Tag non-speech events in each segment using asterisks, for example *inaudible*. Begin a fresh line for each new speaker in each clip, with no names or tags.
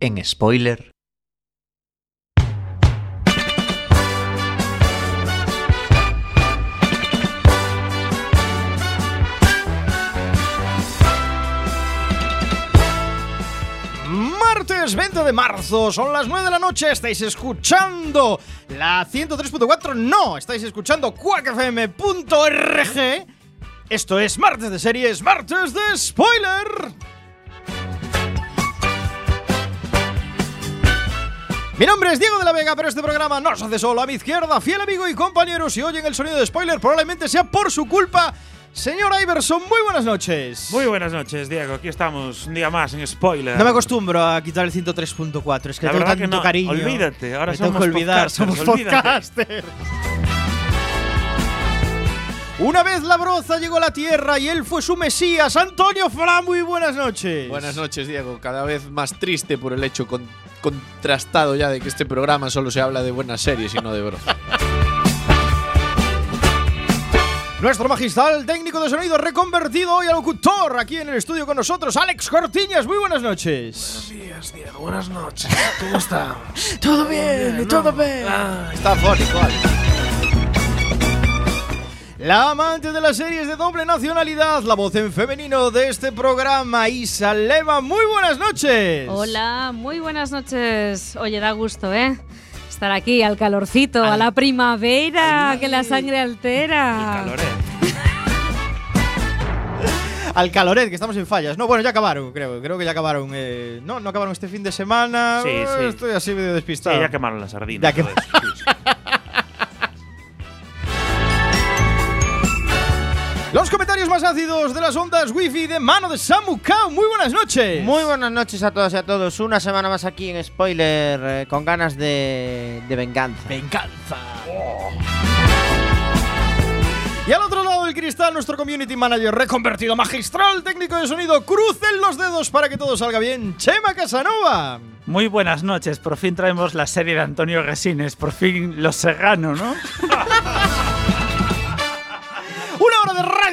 en Spoiler.
Martes 20 de marzo, son las 9 de la noche, estáis escuchando la 103.4, no, estáis escuchando quackfm.org. Esto es martes de series, martes de spoiler. Mi nombre es Diego de la Vega, pero este programa no se hace solo. A mi izquierda, fiel amigo y compañero, si oyen el sonido de spoiler, probablemente sea por su culpa. Señor Iverson, muy buenas noches.
Muy buenas noches, Diego. Aquí estamos un día más en spoiler.
No me acostumbro a quitar el 103.4, es que
La
tengo tanto
que no.
cariño.
Olvídate, ahora
Me tengo
somos
que olvidar, somos podcasters. Una vez la broza llegó a la tierra y él fue su mesías, Antonio Fra, muy buenas noches.
Buenas noches, Diego. Cada vez más triste por el hecho con- contrastado ya de que este programa solo se habla de buenas series y no de broza.
Nuestro magistral técnico de sonido reconvertido hoy a locutor aquí en el estudio con nosotros, Alex Cortiñas, muy buenas noches.
días, Diego. Buenas noches. ¿Cómo está? *laughs*
Todo bien, todo bien.
Está fónico, Alex.
La amante de las series de doble nacionalidad, la voz en femenino de este programa, Isa Lema, muy buenas noches.
Hola, muy buenas noches. Oye, da gusto, ¿eh? Estar aquí al calorcito, a la primavera, que la sangre altera.
Calor, eh. *laughs*
Al caloret, que estamos en fallas. No, bueno, ya acabaron, creo. Creo que ya acabaron. eh, no, no acabaron este fin de semana.
Sí,
Eh,
sí.
Estoy así medio
Sí,
despistado.
ya quemaron las sardinas.
Ya que- *laughs* Los comentarios más ácidos de las ondas wifi de mano de Samu Kao. Muy buenas noches.
Muy buenas noches a todas y a todos. Una semana más aquí en Spoiler eh, con ganas de, de venganza.
Venganza. Y al otro lado del cristal, nuestro community manager reconvertido magistral técnico de sonido. Crucen los dedos para que todo salga bien. Chema Casanova.
Muy buenas noches, por fin traemos la serie de Antonio Resines, por fin Los Serrano, ¿no? *laughs*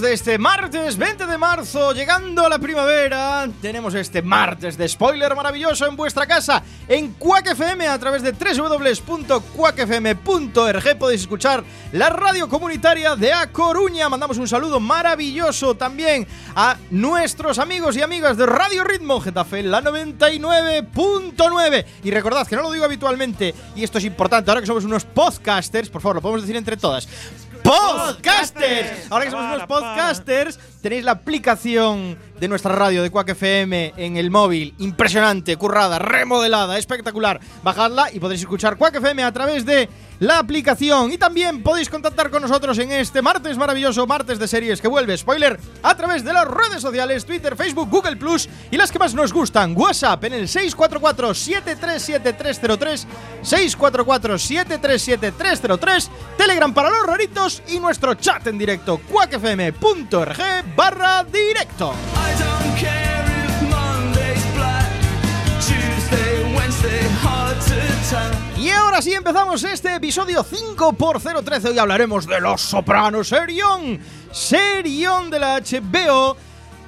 De este martes 20 de marzo, llegando a la primavera. Tenemos este martes de spoiler maravilloso en vuestra casa, en Quack FM, a través de www.quackfm.org. Podéis escuchar la radio comunitaria de A Coruña. Mandamos un saludo maravilloso también a nuestros amigos y amigas de Radio Ritmo Getafe, la 99.9. Y recordad que no lo digo habitualmente, y esto es importante, ahora que somos unos podcasters, por favor, lo podemos decir entre todas. Podcasters. Ahora que somos unos podcasters, tenéis la aplicación de nuestra radio de Quack FM en el móvil. Impresionante, currada, remodelada, espectacular. Bajadla y podréis escuchar Quack FM a través de la aplicación. Y también podéis contactar con nosotros en este martes maravilloso, martes de series que vuelve spoiler a través de las redes sociales, Twitter, Facebook, Google Plus y las que más nos gustan. WhatsApp en el 644-737-303, 644-737-303, Telegram para los raritos y nuestro chat en directo, quackfm.org barra directo. Y ahora sí empezamos este episodio 5 por 013 Hoy hablaremos de Los Sopranos, serión, serión de la HBO.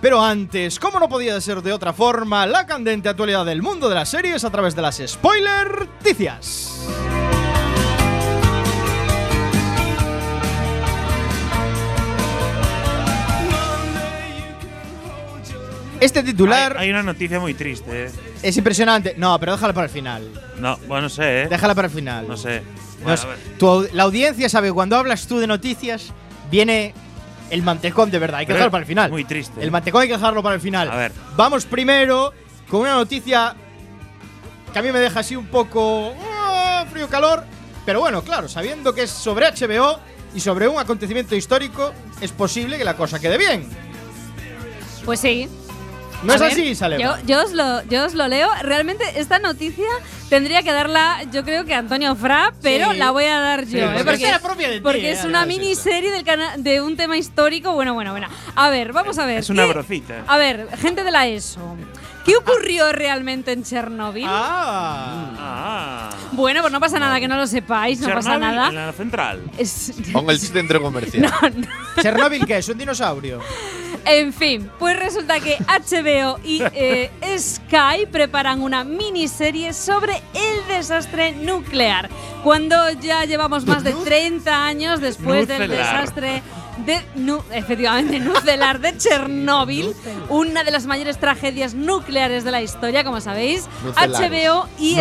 Pero antes, como no podía ser de otra forma, la candente actualidad del mundo de las series a través de las spoiler noticias. Este titular
Hay, hay una noticia muy triste, eh.
es impresionante. No, pero déjala para el final.
No, bueno, no sé, eh.
Déjala para el final.
No sé.
No
Bueno, ver.
tu la audiencia sabe que cuando hablas tú de noticias, viene el mantecón de verdad. Hay que
Pero
dejarlo para el final.
Muy triste.
El mantecón hay que dejarlo para el final.
A ver.
Vamos primero con una noticia que a mí me deja así un poco ah, frío calor. Pero bueno, claro, sabiendo que es sobre HBO y sobre un acontecimiento histórico, es posible que la cosa quede bien.
Pues sí.
¿No
A
es
ver,
así, Salema?
Yo, yo, os lo, yo os lo leo. Realmente esta noticia tendría que darla, yo creo que Antonio Fra, pero
Sí.
la voy a dar yo.
Sí,
¿eh?
porque
Porque,
esta era propia de ti,
porque
¿eh?
es una
Además,
miniserie del cana- de un tema histórico. Bueno, bueno, bueno. A ver, vamos a ver.
Es una
¿qué-
brocita.
A ver, gente de la ESO. ¿Qué ocurrió realmente en Chernóbil?
Ah.
Ah.
Bueno, pues no pasa nada que no lo sepáis, no pasa
Chernobyl
nada.
En la central.
Es-
Con el centro comercial. *laughs*
no, no.
¿Chernobyl qué es? ¿Un dinosaurio?
En fin, pues resulta que HBO y eh, Sky preparan una miniserie sobre el desastre nuclear. Cuando ya llevamos más de 30 años después del desastre de nu- efectivamente nuclear de Chernóbil, una de las mayores tragedias nucleares de la historia, como sabéis.
Nucelares.
HBO y.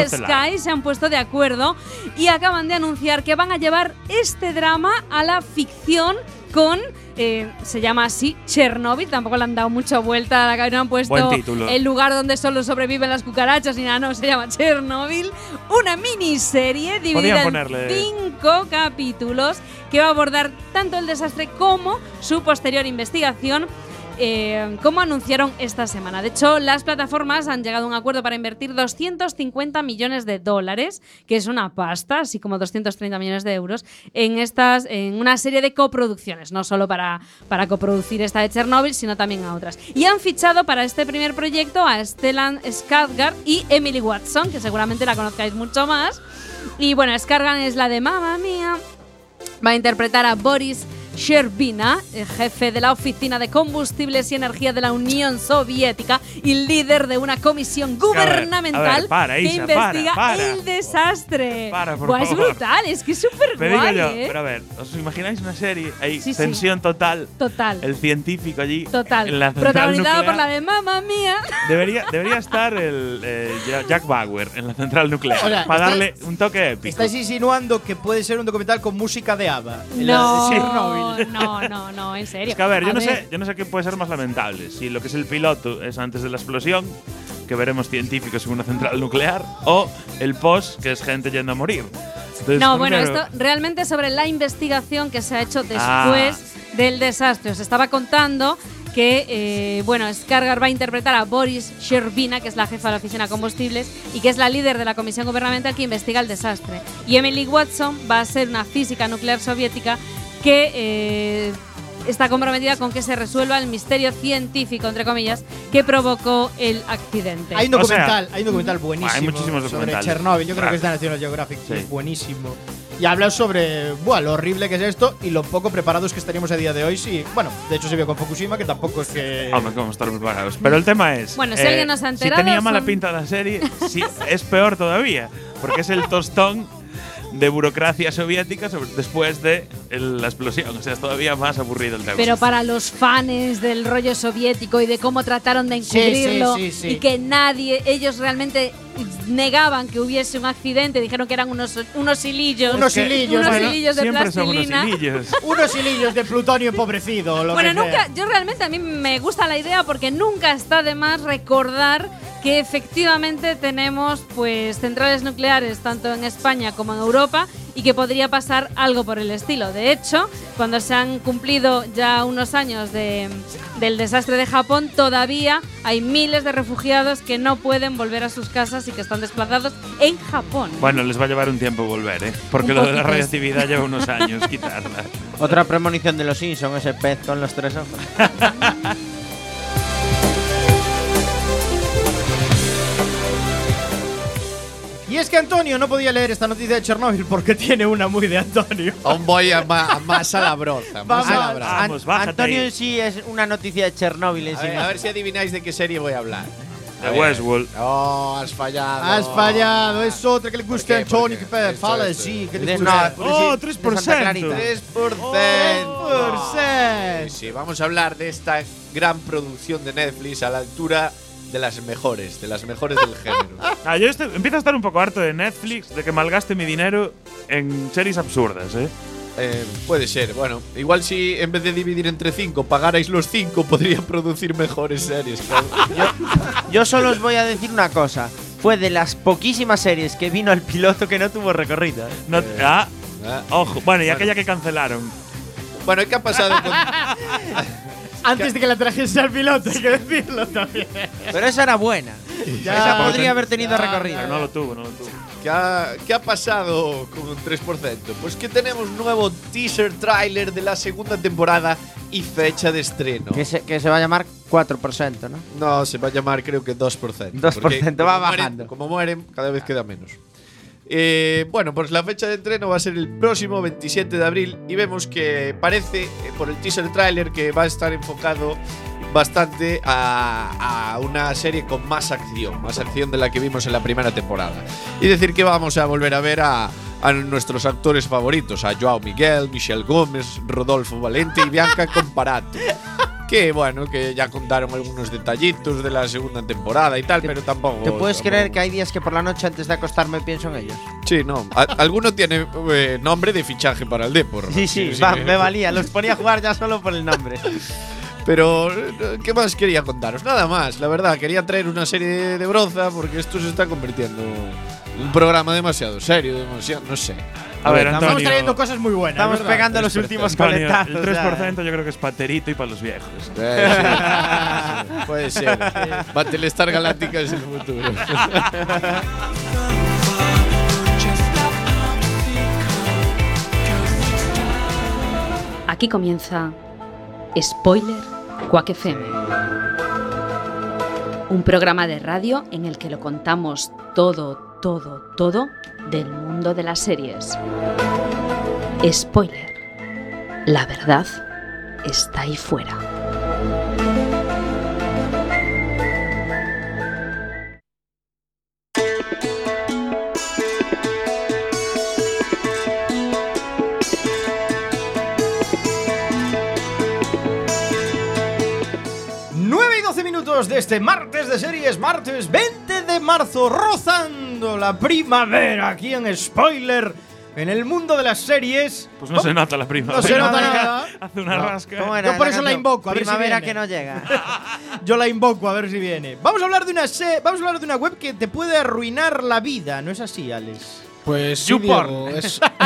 Sky se han puesto de acuerdo y acaban de anunciar que van a llevar este drama a la ficción con eh, se llama así Chernobyl, tampoco le han dado mucha vuelta a la cabeza, no han puesto el lugar donde solo sobreviven las cucarachas ni nada, no, se llama Chernobyl, una miniserie dividida en cinco capítulos que va a abordar tanto el desastre como su posterior investigación. Eh, como anunciaron esta semana. De hecho, las plataformas han llegado a un acuerdo para invertir 250 millones de dólares, que es una pasta, así como 230 millones de euros, en estas, en una serie de coproducciones, no solo para, para coproducir esta de Chernobyl, sino también a otras. Y han fichado para este primer proyecto a Stellan Skarsgård y Emily Watson, que seguramente la conozcáis mucho más. Y bueno, Skarsgård es la de Mamma Mía, va a interpretar a Boris Sherbina, jefe de la Oficina de Combustibles y Energía de la Unión Soviética y líder de una comisión
a ver,
gubernamental
a ver, para,
que
Isa,
investiga
para, para.
el desastre.
Para, por
Buah, es
favor.
brutal, es que es súper guay,
yo,
¿eh?
pero a ver, ¿os imagináis una serie? Hay
Sí, sí.
tensión total.
Total.
El científico allí.
Total.
En la
Protagonizado por
nuclear.
la de Mamma Mía. *laughs*
Debería, debería estar el eh, Ja- Jack Bauer en la central nuclear.
O sea,
para darle un toque épico.
¿Estáis insinuando que puede ser un documental con música de ABBA? En la-
No,
Chernobyl.
No, no, no, en serio.
Es que a ver, yo no sé, yo no sé qué puede ser más lamentable. Si lo que es el piloto es antes de la explosión, que veremos científicos en una central nuclear, o el post, que es gente yendo a morir. Entonces,
No, bueno, esto realmente sobre la investigación que se ha hecho después
Ah.
del desastre. Os estaba contando que, eh, bueno, Skarsgård va a interpretar a Boris Sherbina, que es la jefa de la oficina de combustibles y que es la líder de la comisión gubernamental que investiga el desastre. Y Emily Watson va a ser una física nuclear soviética que eh, está comprometida con que se resuelva el misterio científico, entre comillas, que provocó el accidente.
Hay un
O sea,
documental, hay un documental buenísimo
hay muchísimos
sobre. Chernobyl. Yo creo
Claro.
que es de National Geographic,
Sí.
es buenísimo. Y habla sobre buah, lo horrible que es esto y lo poco preparados que estaríamos a día de hoy. Sí, bueno, de hecho se vio con Fukushima, que tampoco es que.
Hombre, cómo estar preparados. Pero el tema es.
Bueno, si alguien nos ha enterado,
Si tenía mala
son-
pinta la serie, sí, es peor todavía. Porque es el tostón de burocracia soviética sobre- después de el- la explosión. O sea, es todavía más aburrido el tema.
Pero para los fans del rollo soviético y de cómo trataron de
Sí, sí,
encubrirlo
sí, sí.
y que nadie, ellos realmente negaban que hubiese un accidente, dijeron que eran unos, unos hilillos.
Unos hilillos,
unos
bueno,
hilillos de
Siempre son unos
plastilina.
hilillos. *laughs*
Unos hilillos de plutonio empobrecido. Lo
Bueno,
que
nunca,
sea.
yo realmente a mí me gusta la idea porque nunca está de más recordar que efectivamente tenemos pues centrales nucleares tanto en España como en Europa y que podría pasar algo por el estilo. De hecho, cuando se han cumplido ya unos años de- del desastre de Japón, todavía hay miles de refugiados que no pueden volver a sus casas y que están desplazados en Japón.
Bueno, les va a llevar un tiempo volver, ¿eh? Porque lo de la radioactividad lleva unos años quitarla.
Otra premonición de los Simpsons, ese pez con los tres ojos. *laughs*
Y es que Antonio no podía leer esta noticia de Chernobyl porque tiene una muy de Antonio.
Aún voy a, ma- más a la broza. Más
Vamos,
a la broza.
Vamos, bájate
Antonio sí es una noticia de Chernóbil en
A
sí.
ver, a ver si adivináis de qué serie voy a hablar.
De Westworld.
Oh, has fallado.
Has fallado, es otra que le gusta a. Antonio.
¿Por
Que fala sí, que le gusta.
una-
Oh,
de
3%.
Santa Clarita.
3%.
3%.
Sí, vamos a hablar de esta gran producción de Netflix a la altura de las mejores, de las mejores del género.
Ah, yo estoy- empiezo a estar un poco harto de Netflix, de que malgaste mi dinero en series absurdas, ¿eh?
Eh, puede ser, bueno, igual si en vez de dividir entre cinco pagarais los cinco, podría producir mejores series. claro.
Yo solo os voy a decir una cosa. fue de las poquísimas series que vino al piloto que no tuvo recorrido. ¿eh?
No- ah,
Ah.
ojo. Bueno, y aquella que cancelaron.
Bueno, ¿y qué ha pasado con.? *laughs* *laughs*
Antes de que la trajese al piloto, hay que decirlo también.
Pero esa era buena. esa podría haber tenido
Ya,
recorrido.
Pero no lo tuvo, no lo tuvo.
¿Qué ha, qué ha pasado con un 3%? Pues que tenemos nuevo teaser trailer de la segunda temporada y fecha de estreno.
Que se, que se va a llamar 4%, ¿no?
No, se va a llamar creo que 2%.
2%,
porque
va
como mueren-
bajando.
como mueren, cada vez queda menos. Eh, bueno, pues la fecha de estreno va a ser el próximo 27 de abril y vemos que parece, eh, por el teaser trailer, que va a estar enfocado bastante a, a una serie con más acción, más acción de la que vimos en la primera temporada. Y decir que vamos a volver a ver a, a nuestros actores favoritos, a Joao Miguel, Michelle Gómez, Rodolfo Valente y Bianca Comparato. *laughs* Que bueno, que ya contaron algunos detallitos de la segunda temporada y tal, pero tampoco.
¿Te puedes
tampoco-
creer que hay días que por la noche antes de acostarme pienso en ellos?
Sí, no. Alguno tiene eh, nombre de fichaje para el Depor.
Sí, sí, va, me valía. Los ponía a jugar ya solo por el nombre. *laughs*
Pero, eh, ¿qué más quería contaros? Nada más, la verdad. Quería traer una serie de broza porque esto se está convirtiendo en un programa demasiado serio, demasiado. No sé.
A ver,
Estamos trayendo cosas muy buenas.
Estamos
¿verdad?
pegando los últimos
Antonio,
coletazos.
el
ya.
3% yo creo que es paterito y para los viejos.
Eh, sí. *laughs* Puede ser. Battlestar Galáctica es el futuro.
Aquí comienza Spoiler Quack FM. Un programa de radio en el que lo contamos todo, todo, todo del mundo de las series. Spoiler. La verdad está ahí fuera.
Minutos de este martes de series, martes 20 de marzo, rozando la primavera aquí en Spoiler, en el mundo de las series.
Pues no se nota la primavera.
No se nota nada.
Hace una rasca.
¿Cómo era
Yo por
la
eso la invoco, a ver si
Primavera
viene.
que no llega. *laughs*
Yo la invoco a ver si viene. Vamos a hablar de una se- vamos a hablar de una web que te puede arruinar la vida, ¿no es así, Alex?
Pues sí. Diego, es *laughs*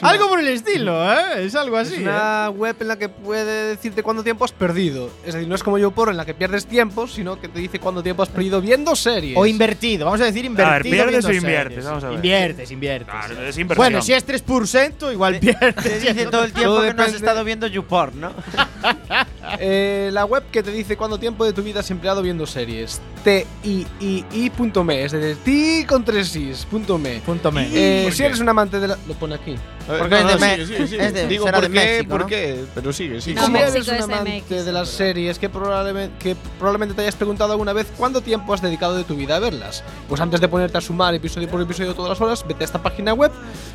una-
Algo por el estilo, ¿eh? Es algo así.
es
¿eh?
una web en la que puede decirte cuánto tiempo has perdido. Es decir, no es como YouPorn en la que pierdes tiempo, sino que te dice cuánto tiempo has perdido viendo series.
O invertido, vamos a decir invertido.
¿pierdes
viendo
o inviertes?
series.
Vamos a ver.
Inviertes, inviertes.
Claro, es
bueno, si es 3%, igual
Te
pierdes.
dice *laughs* todo el tiempo
Todo
que no has estado viendo YouPorn, ¿no? *laughs* *laughs*
Eh, la web que te dice cuánto tiempo de tu vida has empleado viendo series. T-I-I-I.me, es decir, ti con tres is, punto me.
Punto me.
Eh,
¿Por
si eres un amante de la. Lo pone aquí.
Porque es de Me- es de-
Digo,
será
¿por
de
qué?
México,
¿Por
¿no?
qué? Pero sigue, sigue.
No,
si
México
eres un
es
amante
MX,
de las series que probablemente, que probablemente te hayas preguntado alguna vez cuánto tiempo has dedicado de tu vida a verlas, pues antes de ponerte a sumar episodio por episodio todas las horas, vete a esta página web,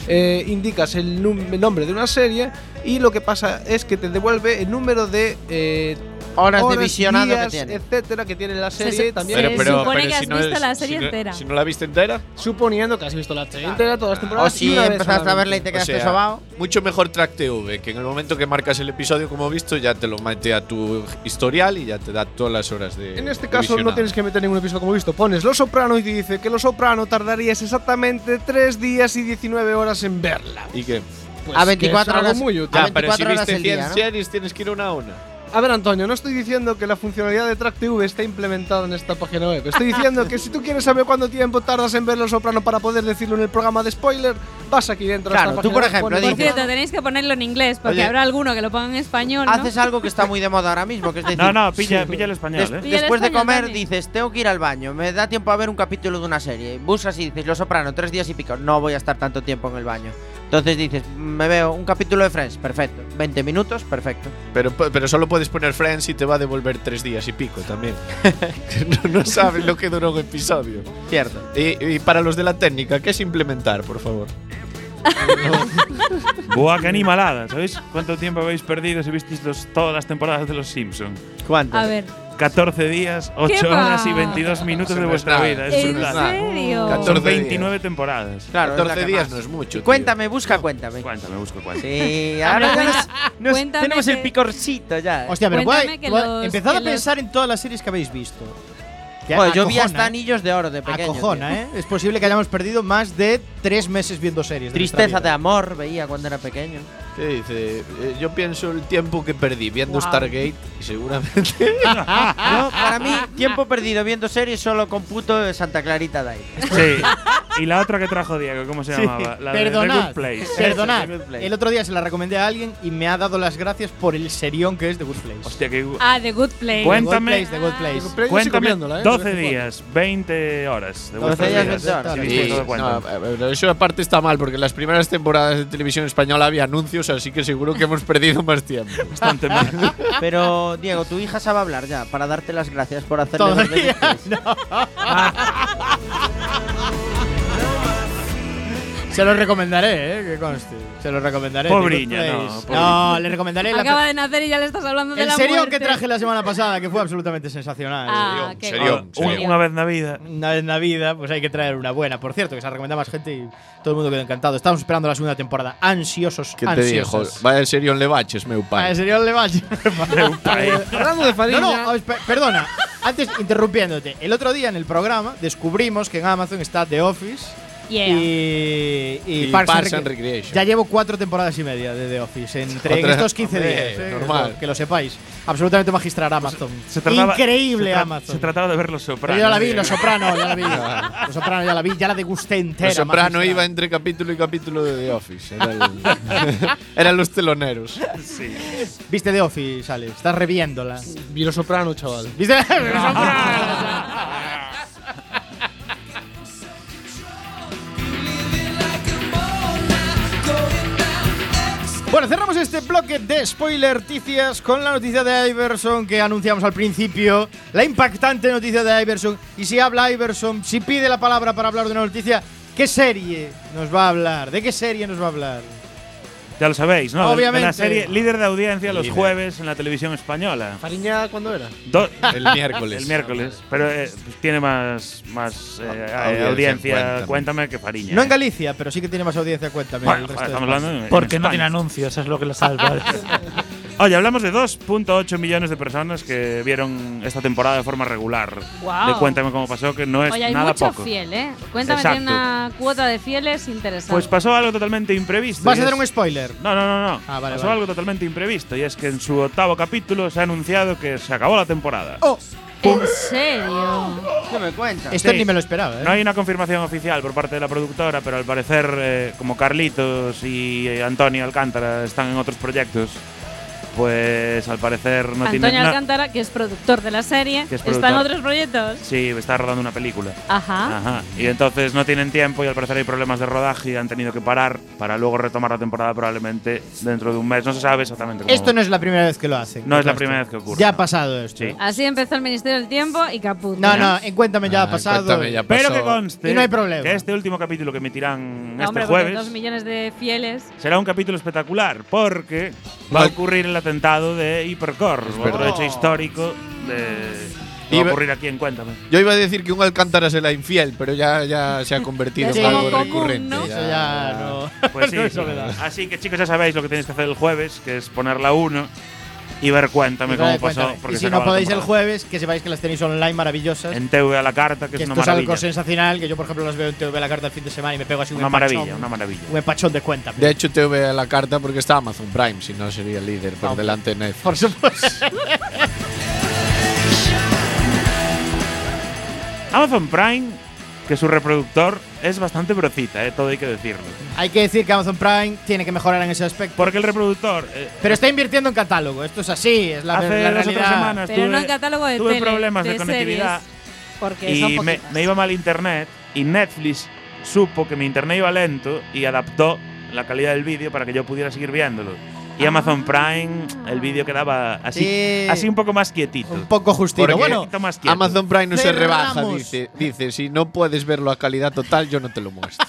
eh, indicas el, num- el nombre de una serie y lo que pasa es que te devuelve el número de eh,
Horas, de visionado
días,
que tiene.
etcétera, que tiene la
Se-
serie
se-
también.
se supone que has visto la serie
si no-
entera.
Si no la viste entera,
Suponiendo que has visto la serie entera, todas las
O
temporadas. y
si
una vez
empezaste a verla y te
o
quedaste
sea,
sobao.
mucho mejor Track TV, que en el momento que marcas el episodio como visto, ya te lo mete a tu historial y ya te da todas las horas de.
En este
de
caso no
visionado.
tienes que meter ningún episodio como visto. Pones Los Soprano y te dice que Los Soprano tardarías exactamente 3 días y 19 horas en verla.
¿Y qué?
Pues
A
que
24
es algo
horas.
muy útil.
A
Ya, pero si
24 horas
viste
el
100
día, ¿no?
series, tienes que ir una a una.
A ver, Antonio, no estoy diciendo que la funcionalidad de Track TV esté implementada en esta página web. Estoy diciendo que si tú quieres saber cuánto tiempo tardas en ver Los Soprano para poder decirlo en el programa de spoiler, vas aquí dentro
Claro,
de esta
tú, por ejemplo,
Por cierto, tenéis que ponerlo en inglés, porque
Oye,
habrá alguno que lo ponga en español. ¿no?
Haces algo que está muy de moda ahora mismo, que es decir,
No, no, pilla, pilla el español,
des-
¿eh?
Pilla el
después de
español
comer
también.
dices, tengo que ir al baño, me da tiempo a ver un capítulo de una serie. Buscas y dices, Los Soprano, tres días y pico, no voy a estar tanto tiempo en el baño. Entonces dices, me veo un capítulo de Friends, perfecto. 20 minutos, perfecto.
Pero, pero solo puedes poner Friends y te va a devolver tres días y pico también. *laughs* no, no sabes lo que duró un episodio.
Cierto.
Y, y para los de la técnica, ¿qué es implementar, por favor? *laughs*
Buah, qué animalada. ¿Sabéis cuánto tiempo habéis perdido si visteis los- todas las temporadas de Los Simpsons?
¿Cuánto?
A ver,
14 días, 8
va?
horas y 22 minutos de vuestra vida. Es
¿en serio?
14
Son
días.
29 temporadas.
Claro, es la
14
que
días no es mucho.
Cuéntame, busca, cuéntame.
Cuéntame, busco cuál.
Sí, ahora ya nos-
cuéntame
tenemos el picorcito ya.
Hostia, pero
Cuéntame
guay. Empezad a pensar en todas las series que habéis visto.
Joder, yo vi hasta
¿eh?
anillos de oro de pequeño.
Acojona,
tío.
¿eh? Es posible que hayamos perdido más de tres meses viendo series.
Tristeza de amor veía cuando era pequeño.
¿Qué dice? Eh, yo pienso el tiempo que perdí viendo
Wow.
Stargate y seguramente. *laughs*
Yo, para mí, tiempo *laughs* perdido viendo series solo computo de Santa Clarita de ahí.
Sí. Y la otra que trajo Diego, ¿cómo se llamaba? La de The
Perdonad,
Good Place.
perdonad.
The Good Place.
El otro día se la recomendé a alguien y me ha dado las gracias por el serión que es The Good Place.
Hostia, que.
Ah, The Good Place.
Cuéntame.
The Good Place, The Good Place.
Cuéntame
¿eh?
12
De vez en cuando.
días, 20 horas. de
12
vuestros
días,
días.
20 horas.
Sí,
Sí,
sí,
no, a ver, eso aparte está mal, porque en las primeras temporadas de televisión española había anuncios, así que seguro que hemos perdido más tiempo.
Bastante. *laughs*
Pero, Diego, tu hija sabe hablar ya, para darte las gracias por hacerle. *laughs*
Se lo recomendaré, ¿eh? Que conste. Se lo recomendaré.
Pobriña, no,
Place.
pobriña.
No, le recomendaré la
Acaba de nacer y ya le estás hablando de
el
la
serión
muerte.
que traje la semana pasada, que fue absolutamente sensacional.
Ah, guay.
Un- Una vez en la vida.
Una vez en la vida, pues hay que traer una buena. Por cierto, que se ha recomendado más gente y todo el mundo quedó encantado. Estamos esperando la segunda temporada. Ansiosos,
¿Qué te dijo?
ansiosos.
Vaya serión le baches, meu
Ah,
pai.
el serión le va.
Hablando de
No,
Fariña.
no, espe- perdona. Antes, interrumpiéndote. El otro día en el programa descubrimos que en Amazon está The Office
Yeah.
y, y,
Y
Parks and
Parks and
Rec-
Recreation.
Ya llevo cuatro temporadas y media de The Office entre en estos 15
Hombre,
días. eh,
normal.
Que lo sepáis. Absolutamente magistral Amazon.
Se trataba-
Increíble
se tra-
Amazon.
Se trataba de ver los sopranos.
yo ya la vi, Los Soprano, ya la vi. *laughs* Los Soprano ya la vi, ya la degusté entera.
El soprano
magistral.
iba entre capítulo y capítulo de The Office. Era el- *laughs* eran los teloneros.
¿Viste The Office, Ale? Estás reviéndola.
Vi Los Soprano, chaval.
¿Viste? *laughs* Los Soprano. Bueno, cerramos este bloque de spoiler noticias con la noticia de Iverson que anunciamos al principio. La impactante noticia de Iverson. Y si habla Iverson, si pide la palabra para hablar de una noticia, ¿qué serie nos va a hablar? ¿De qué serie nos va a hablar?
Ya lo sabéis, ¿no? De
Obviamente.
la serie líder de audiencia los jueves en la televisión española.
Fariña, ¿cuándo era?
Do-
El miércoles. *laughs*
el miércoles. Pero eh, pues tiene más, más eh,
Audiencia,
audiencia,
Cuéntame.
cuéntame. que Fariña.
No
¿eh?
en Galicia, pero sí que tiene más audiencia, cuéntame.
Bueno,
el
joder,
resto de
estamos hablando en
Porque no tiene anuncios, es lo que lo salva. *laughs*
Oye, hablamos de 2.8 millones de personas que vieron esta temporada de forma regular.
Guau.
De Cuéntame cómo pasó, que no es
Oye, hay
nada
mucho
poco.
fiel, ¿eh? Cuéntame,
Exacto.
tiene una cuota de fieles interesante.
Pues pasó algo totalmente imprevisto.
¿Vas a hacer
es-
un spoiler?
No, no, no, no.
Ah, vale,
pasó
vale.
algo totalmente imprevisto y es que en su octavo capítulo se ha anunciado que se acabó la temporada.
Oh,
¿En serio?
¿Qué me cuentas?
esto
Sí.
ni me lo esperaba, ¿eh?
No hay una confirmación oficial por parte de la productora, pero al parecer, eh, como Carlitos y eh, Antonio Alcántara están en otros proyectos, pues al parecer no
Antonio
tienen. no-
Alcántara, que es productor de la serie,
Que es
está en otros proyectos.
Sí, está rodando una película.
Ajá.
Ajá. Y entonces no tienen tiempo y al parecer hay problemas de rodaje y han tenido que parar para luego retomar la temporada probablemente dentro de un mes. No se sabe exactamente cómo.
Esto no es la primera vez que lo hacen.
No es la primera vez que ocurre.
Ya ha pasado esto.
Sí.
Así empezó el Ministerio del Tiempo y caput.
No, no, en Cuéntame ya
Ah,
ha pasado.
Cuéntame ya
Pero
pasó.
que conste
Y no hay problema.
que este último capítulo que emitirán
No,
este
hombre,
jueves
dos millones de fieles.
será un capítulo espectacular porque va a ocurrir el atentado de Hipercore, otro hecho histórico de va a ocurrir aquí en Cuéntame.
Yo iba a decir que un Alcántara será infiel, pero ya, ya se ha convertido en algo
común,
recurrente.
¿no?
Eso ya no.
Pues *laughs* sí,
No.
Así que chicos ya sabéis lo que tenéis que hacer el jueves, que es poner la 1 y ver Cuéntame
Y
cómo pasó. porque
Y si no podéis el jueves, que sepáis que las tenéis online maravillosas.
En TV a la carta, que,
que
es una
esto es
maravilla.
algo sensacional, que yo por ejemplo las veo en TV la carta el fin de semana y me pego así un
Una
empachón.
maravilla, una maravilla.
Un empachón de cuenta.
De hecho, te ve a la carta porque está Amazon Prime, si no sería líder por
Hombre.
delante de Netflix.
Por supuesto. *laughs*
Amazon Prime, que su reproductor es bastante brocita, eh, todo hay que decirlo.
Hay que decir que Amazon Prime tiene que mejorar en ese aspecto.
Porque el reproductor. eh,
Pero está invirtiendo en catálogo. Esto es así, es la,
hace
la
dos o tres
realidad.
semanas
Pero
tuve,
no en catálogo de
tuve
tele,
problemas de,
de
conectividad
Porque son
y me,
poquitas.
me iba mal internet y Netflix supo que mi internet iba lento y adaptó la calidad del vídeo para que yo pudiera seguir viéndolo. Y Amazon Prime, el vídeo quedaba así,
Sí.
así un poco más quietito.
Un poco justito.
Porque
Bueno,
poquito más quieto.
Amazon Prime no se rebaja, dice, dice, si no puedes verlo a calidad total, yo no te lo muestro.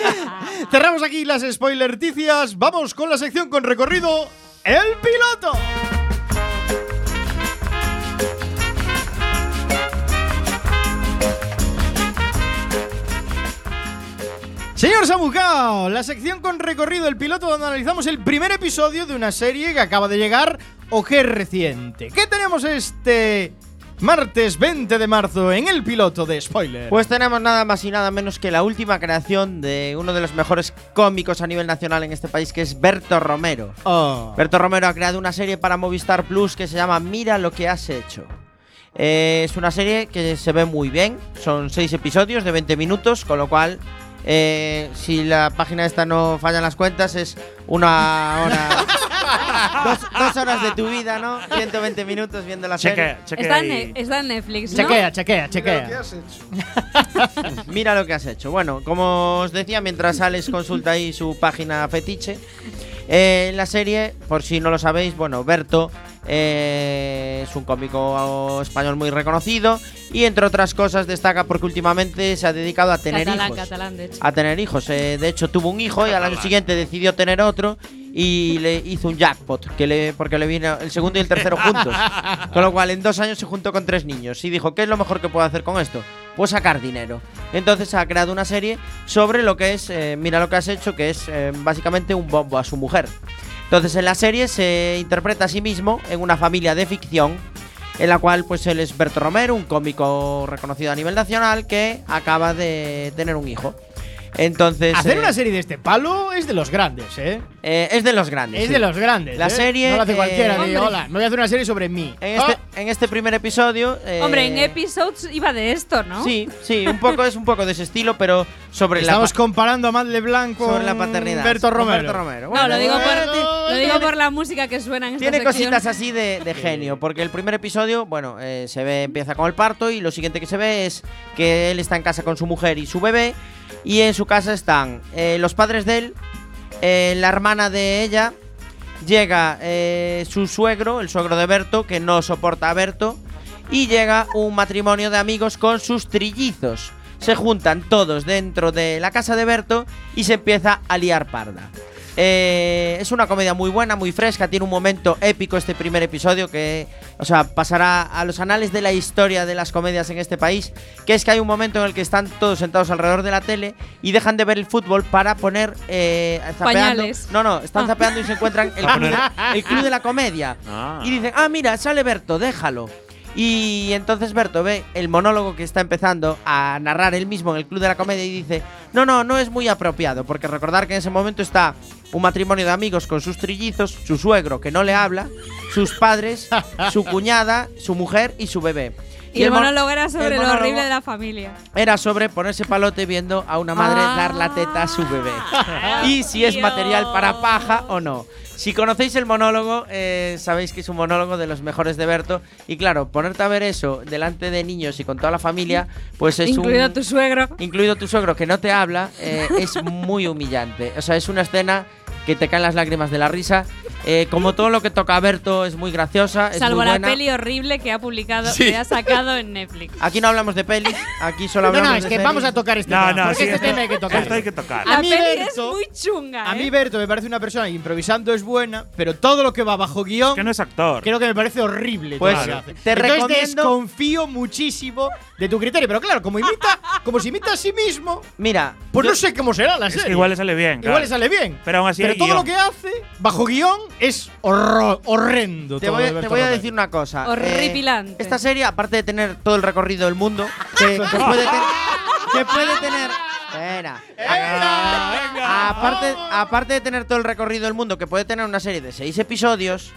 *laughs*
cerramos aquí las spoilerticias. Vamos con la sección con recorrido El Piloto. Señor Samucao, la sección con recorrido El Piloto donde analizamos el primer episodio de una serie que acaba de llegar o que es reciente. ¿Qué tenemos este martes 20 de marzo en el piloto de Spoiler.
Pues tenemos nada más y nada menos que la última creación de uno de los mejores cómicos a nivel nacional en este país, que es Berto Romero.
Oh.
Berto Romero ha creado una serie para Movistar Plus que se llama Mira lo que has hecho. Eh, es una serie que se ve muy bien, son seis episodios de 20 minutos, con lo cual, eh, si la página esta no falla las cuentas, es una hora... *laughs* dos, dos horas de tu vida, ¿no? 120 minutos viendo la serie.
Chequea, chequea
Está en, está en Netflix, ¿no?
Chequea, chequea,
Mira lo que
chequea.
has hecho. *laughs*
Mira lo que has hecho. Bueno, como os decía, mientras Alex consulta ahí su página fetiche, eh, en la serie, por si no lo sabéis, bueno, Berto eh, es un cómico español muy reconocido y entre otras cosas destaca porque últimamente se ha dedicado a tener
Catalán,
hijos.
catalán, de hecho.
A tener hijos. Eh, de hecho, tuvo un hijo y al año siguiente decidió tener otro y le hizo un jackpot, que le, porque le vino el segundo y el tercero juntos. *laughs* Con lo cual, en dos años se juntó con tres niños y dijo, ¿qué es lo mejor que puedo hacer con esto? Pues sacar dinero. Entonces ha creado una serie sobre lo que es, eh, mira lo que has hecho, que es eh, básicamente un bombo a su mujer. Entonces en la serie se interpreta a sí mismo en una familia de ficción en la cual pues él es Berto Romero, un cómico reconocido a nivel nacional que acaba de tener un hijo. Entonces
Hacer
eh,
una serie de este palo es de los grandes, ¿eh?
eh, es de los grandes.
Es
sí.
de los grandes.
La
¿eh?
serie,
No lo hace cualquiera. de. Hola, me voy a hacer una serie sobre mí.
En este,
Ah,
en este primer episodio. eh,
Hombre, en episodes iba de esto, ¿no?
Sí, sí, un poco es un poco de ese estilo, pero sobre la
Estamos
pa-
comparando a Matt LeBlanc con
sobre la paternidad.
Berto
con
Romero.
Berto Romero.
No, lo digo, por, lo digo
tiene-
por la música que suena en esta
Tiene
sección.
cositas así de, de genio, porque el primer episodio, bueno, eh, se ve, empieza con el parto y lo siguiente que se ve es que él está en casa con su mujer y su bebé y en su casa están eh, los padres de él, eh, la hermana de ella, llega eh, su suegro, el suegro de Berto, que no soporta a Berto, y llega un matrimonio de amigos con sus trillizos. Se juntan todos dentro de la casa de Berto y se empieza a liar parda. Eh, es una comedia muy buena, muy fresca, tiene un momento épico este primer episodio que, o sea, pasará a los anales de la historia de las comedias en este país, que es que hay un momento en el que están todos sentados alrededor de la tele y dejan de ver el fútbol para poner eh, zapeando.
Pañales.
No, no, están
Ah.
zapeando y se encuentran el *laughs* club, de, el club de la comedia.
Ah.
Y dicen, ah, mira, sale Berto, déjalo. Y entonces Berto ve el monólogo que está empezando a narrar él mismo en el Club de la Comedia y dice, no, no, no es muy apropiado, porque recordar que en ese momento está un matrimonio de amigos con sus trillizos, su suegro que no le habla, sus padres, su *laughs* cuñada, su mujer y su bebé.
Y el
mon-
monólogo era sobre
el
lo horrible de la familia.
Era sobre ponerse palote viendo a una madre
Ah.
dar la teta a su bebé. y si es material para paja o no. Si conocéis el monólogo, eh, sabéis que es un monólogo de los mejores de Berto. Y claro, ponerte a ver eso delante de niños y con toda la familia, pues es
Incluido
un.
tu suegro.
Incluido tu suegro que no te habla, eh, es muy humillante. O sea, es una escena que te caen las lágrimas de la risa. Eh, como todo lo que toca a Berto, es muy graciosa. es
Salvo
muy
la
buena.
peli horrible que ha publicado,
Sí.
que ha sacado en Netflix.
Aquí no hablamos de pelis, aquí solo
No,
hablamos
no, es
de
que
series.
vamos a tocar este
No,
tema.
no,
porque
sí,
este
esto-
tema hay que tocar.
Esto hay que tocar.
A
La
mí,
peli
Berto-
es muy chunga,
A mí
¿eh?
Berto me parece una persona que improvisando es buena, pero todo lo que va bajo guion
Es que no es actor.
creo que me parece horrible.
Pues,
hace.
te
Entonces
recomiendo-
desconfío muchísimo de tu criterio, pero claro, como imita, como se imita a sí mismo,
Mira,
pues
yo-
no sé cómo será la
Es
serie.
que igual le sale bien.
Igual
claro.
le sale bien.
Pero aún así
Pero todo
guion.
lo que hace bajo guion es horror- horrendo.
Te
todo
voy,
de
te
Berto
voy a decir una cosa. eh,
Horripilante.
esta serie, aparte de tener todo el recorrido del mundo, que, que *laughs* puede, ten- que puede tener. Espera. Aparte, aparte de tener todo el recorrido del mundo, que puede tener una serie de seis episodios,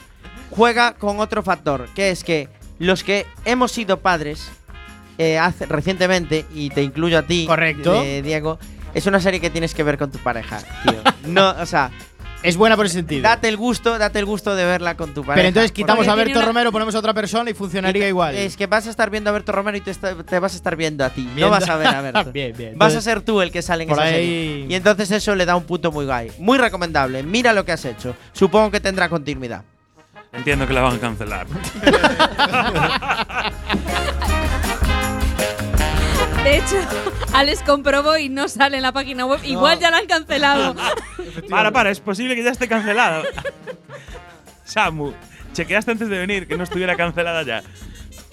juega con otro factor, que es que los que hemos sido padres eh, hace, recientemente, y te incluyo a ti,
Correcto.
eh, Diego, es una serie que tienes que ver con tu pareja, tío. No, o sea,
Es buena por ese sentido.
date el gusto, date el gusto de verla con tu pareja.
pero entonces quitamos a Berto
una-
Romero, ponemos a otra persona y funcionaría
Y te-
igual.
Es que vas a estar viendo a Berto Romero y te, está- te vas a estar viendo a ti.
Viendo-
No vas a ver a *laughs* Berto.
Bien, bien.
Vas a ser tú el que sale en
por
esa
ahí-
serie. Y entonces eso le da un punto muy guay. Muy recomendable. Mira lo que has hecho. Supongo que tendrá continuidad.
Entiendo que la van a cancelar. *laughs*
De hecho, *laughs* Alex comprobó y no sale en la página web. Igual ya la han cancelado. *laughs*
para, para, es posible que ya esté cancelado. *laughs* Samu, chequeaste antes de venir que no estuviera cancelada ya.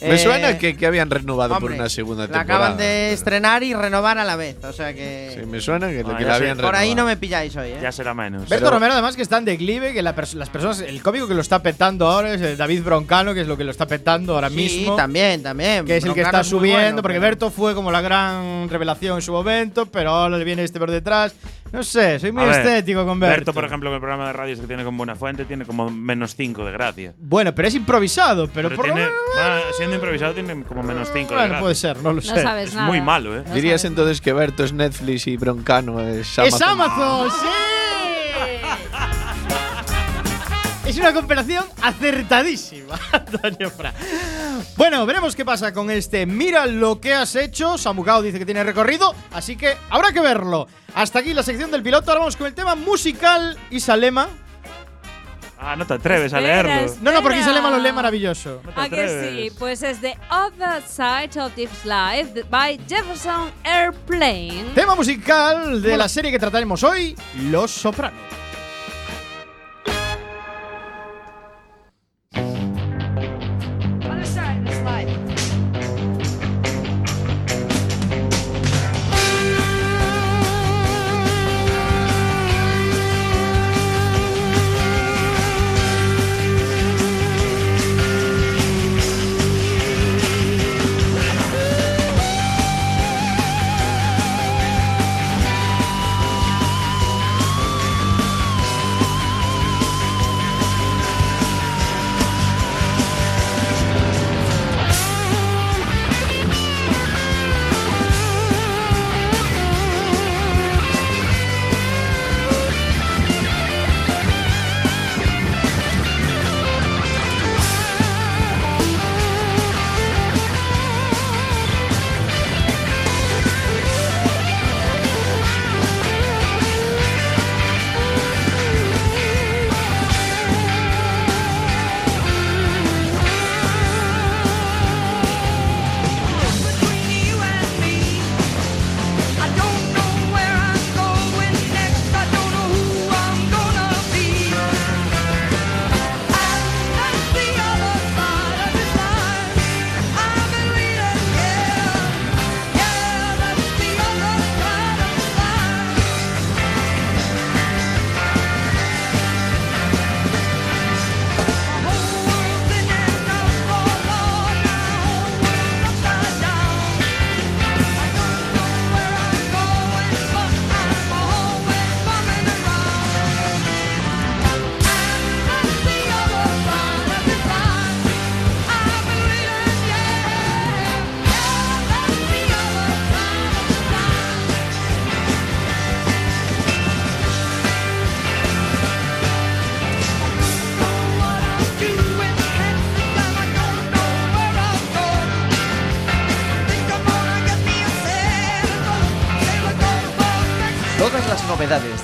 Me
Eh,
suena que, que habían renovado por
hombre,
una segunda
La
temporada.
acaban de estrenar y renovar a la vez. O sea que.
Sí, me suena que,
Ah,
que
ya
la
sé.
habían
por ahí
renovado.
no me pilláis hoy, ¿eh?
Ya será menos.
Berto Romero, además, que está en declive, que la pers- las personas, el cómico que lo está petando ahora es el David Broncano, que es lo que lo está petando ahora
Sí,
mismo.
también, también.
Que es el que
Broncano
está
es
subiendo,
bueno,
porque
pero-
Berto fue como la gran revelación en su momento, pero ahora le viene este por detrás. No sé, soy muy
A ver,
estético con Berto.
Berto, por ejemplo, en el programa de radios que tiene con Buena Fuente, tiene como menos 5 de gracia.
Bueno, pero es improvisado, pero,
Pero,
por lo
tiene,
menos-
va, improvisado, tiene como menos 5 de
Bueno, puede ser, no lo
No
sé.
sabes
Es
nada.
muy malo, ¿eh?
No
Dirías
sabes.
entonces que Berto es Netflix y Broncano es Amazon.
¡Es Amazon! *laughs* ¡Sí! Es una comparación acertadísima, *laughs* Antonio Fra. Bueno, veremos qué pasa con este Mira lo que has hecho. Samucao dice que tiene recorrido, así que habrá que verlo. Hasta aquí la sección del piloto. Ahora vamos con el tema musical Isalema.
Ah, no te atreves a
Espera,
leerlo.
No, no, porque
Espera.
Isalema lo lee maravilloso.
No te
¿A que sí? Pues es The Other Side of This Life by Jefferson Airplane.
Tema musical de la serie que trataremos hoy, Los Sopranos.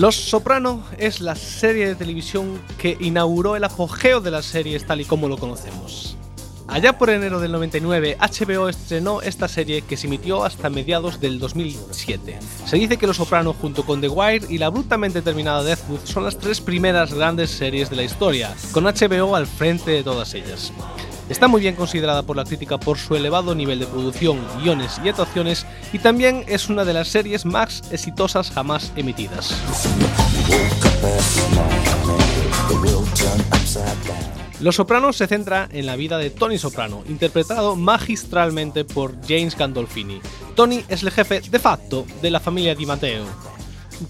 Los Soprano es la serie de televisión que inauguró el apogeo de las series tal y como lo conocemos. Allá por enero del 99, HBO estrenó esta serie que se emitió hasta mediados del 2007. Se dice que Los Soprano junto con The Wire y la brutalmente terminada Deathwood son las tres primeras grandes series de la historia, con HBO al frente de todas ellas. Está muy bien considerada por la crítica por su elevado nivel de producción, guiones y actuaciones y también es una de las series más exitosas jamás emitidas. Los Sopranos se centra en la vida de Tony Soprano, interpretado magistralmente por James Gandolfini. Tony es el jefe de facto de la familia Di Matteo.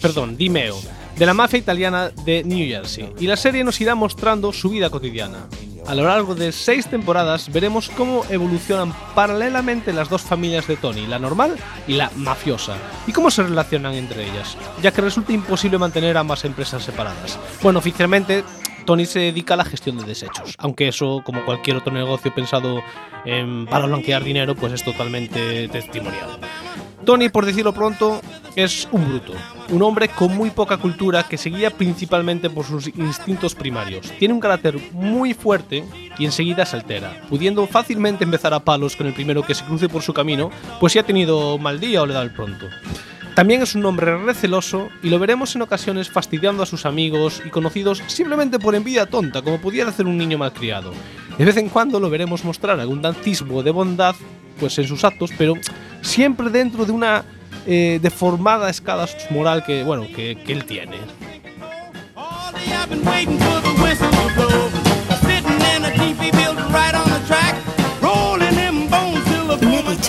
Perdón, Di Meo. de la mafia italiana de New Jersey, y la serie nos irá mostrando su vida cotidiana. A lo largo de seis temporadas veremos cómo evolucionan paralelamente las dos familias de Tony, la normal y la mafiosa, y cómo se relacionan entre ellas, ya que resulta imposible mantener ambas empresas separadas. Bueno, oficialmente Tony se dedica a la gestión de desechos, aunque eso, como cualquier otro negocio pensado em, para blanquear dinero, pues es totalmente testimonial. Tony, por decirlo pronto, es un bruto, un hombre con muy poca cultura que se guía principalmente por sus instintos primarios. Tiene un carácter muy fuerte y enseguida se altera, pudiendo fácilmente empezar a palos con el primero que se cruce por su camino, pues si ha tenido mal día o le da el pronto. También es un hombre receloso y lo veremos en ocasiones fastidiando a sus amigos y conocidos simplemente por envidia tonta, como pudiera hacer un niño malcriado. De vez en cuando lo veremos mostrar algún dancismo de bondad pues en sus actos, pero siempre dentro de una eh, deformada escala moral que, bueno, que, él tiene.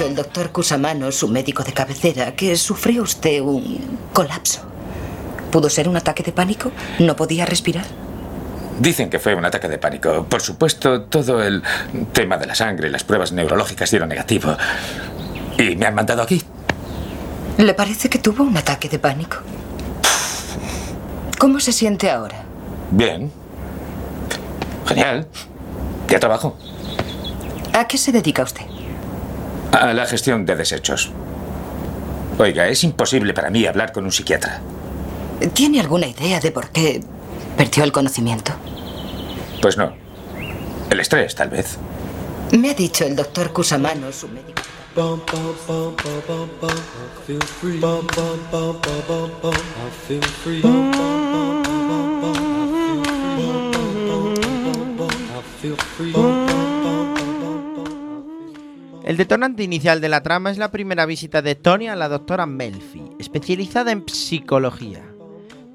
Dicho el doctor Cusamano, su médico de cabecera, que sufrió usted un colapso. ¿Pudo ser un ataque de pánico? ¿No podía respirar?
Dicen que fue un ataque de pánico. Por supuesto, todo el tema de la sangre y las pruebas neurológicas dieron negativo. Y me han mandado aquí.
¿Le parece que tuvo un ataque de pánico? ¿Cómo se siente ahora?
Bien. Genial. Ya trabajo.
¿A qué se dedica usted?
A la gestión de desechos. Oiga, es imposible para mí hablar con un psiquiatra.
¿Tiene alguna idea de por qué perdió el conocimiento?
Pues no. El estrés, tal vez.
Me ha dicho el doctor Cusamano, su médico.
El detonante inicial de la trama es la primera visita de Tony a la doctora Melfi, especializada en psicología.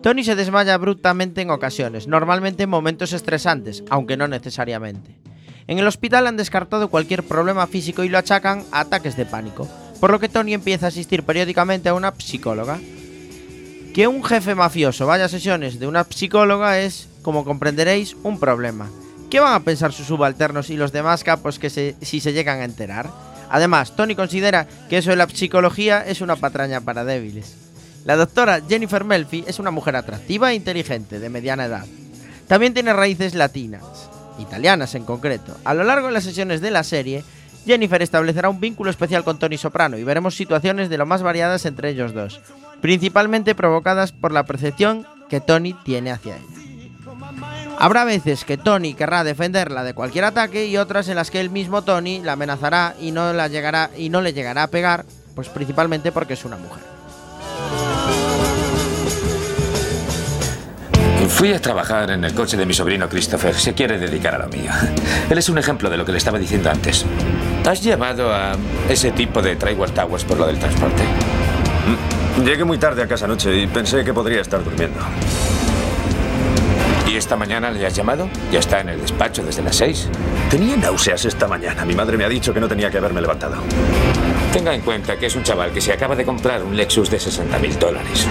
Tony se desmaya abruptamente en ocasiones, normalmente en momentos estresantes, aunque no necesariamente. En el hospital han descartado cualquier problema físico y lo achacan a ataques de pánico, por lo que Tony empieza a asistir periódicamente a una psicóloga. Que un jefe mafioso vaya a sesiones de una psicóloga es, como comprenderéis, un problema. ¿Qué van a pensar sus subalternos y los demás capos que si se llegan a enterar? Además, Tony considera que eso de la psicología es una patraña para débiles. La doctora Jennifer Melfi es una mujer atractiva e inteligente, de mediana edad. También tiene raíces latinas, italianas en concreto. A lo largo de las sesiones de la serie, Jennifer establecerá un vínculo especial con Tony Soprano y veremos situaciones de lo más variadas entre ellos dos, principalmente provocadas por la percepción que Tony tiene hacia ella. Habrá veces que Tony querrá defenderla de cualquier ataque y otras en las que el mismo Tony la amenazará y no, la llegará, y no le llegará a pegar, pues principalmente porque es una mujer.
Fui a trabajar en el coche de mi sobrino Christopher. Se quiere dedicar a lo mío. Él es un ejemplo de lo que le estaba diciendo antes. ¿Has llamado a ese tipo de Traiwell Towers por lo del transporte?
Llegué muy tarde a casa anoche y pensé que podría estar durmiendo.
¿Y esta mañana le has llamado? Ya está en el despacho desde las seis.
Tenía náuseas esta mañana. Mi madre me ha dicho que no tenía que haberme levantado.
Tenga en cuenta que es un chaval que se acaba de comprar un Lexus de 60 mil dólares.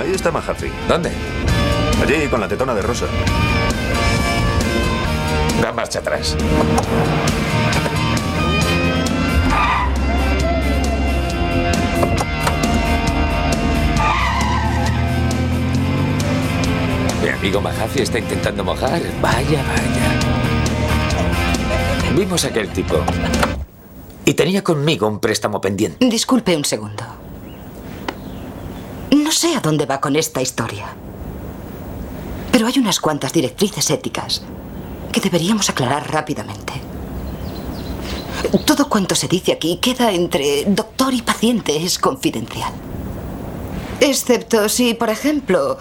Ahí está Mahaffey.
¿Dónde?
Allí con la tetona de rosa.
Da marcha atrás. Amigo Mahaffey está intentando mojar. Vaya, vaya. Vimos a aquel tipo. Y tenía conmigo un préstamo pendiente.
Disculpe un segundo. No sé a dónde va con esta historia. Pero hay unas cuantas directrices éticas que deberíamos aclarar rápidamente. Todo cuanto se dice aquí queda entre doctor y paciente, es confidencial. Excepto si, por ejemplo,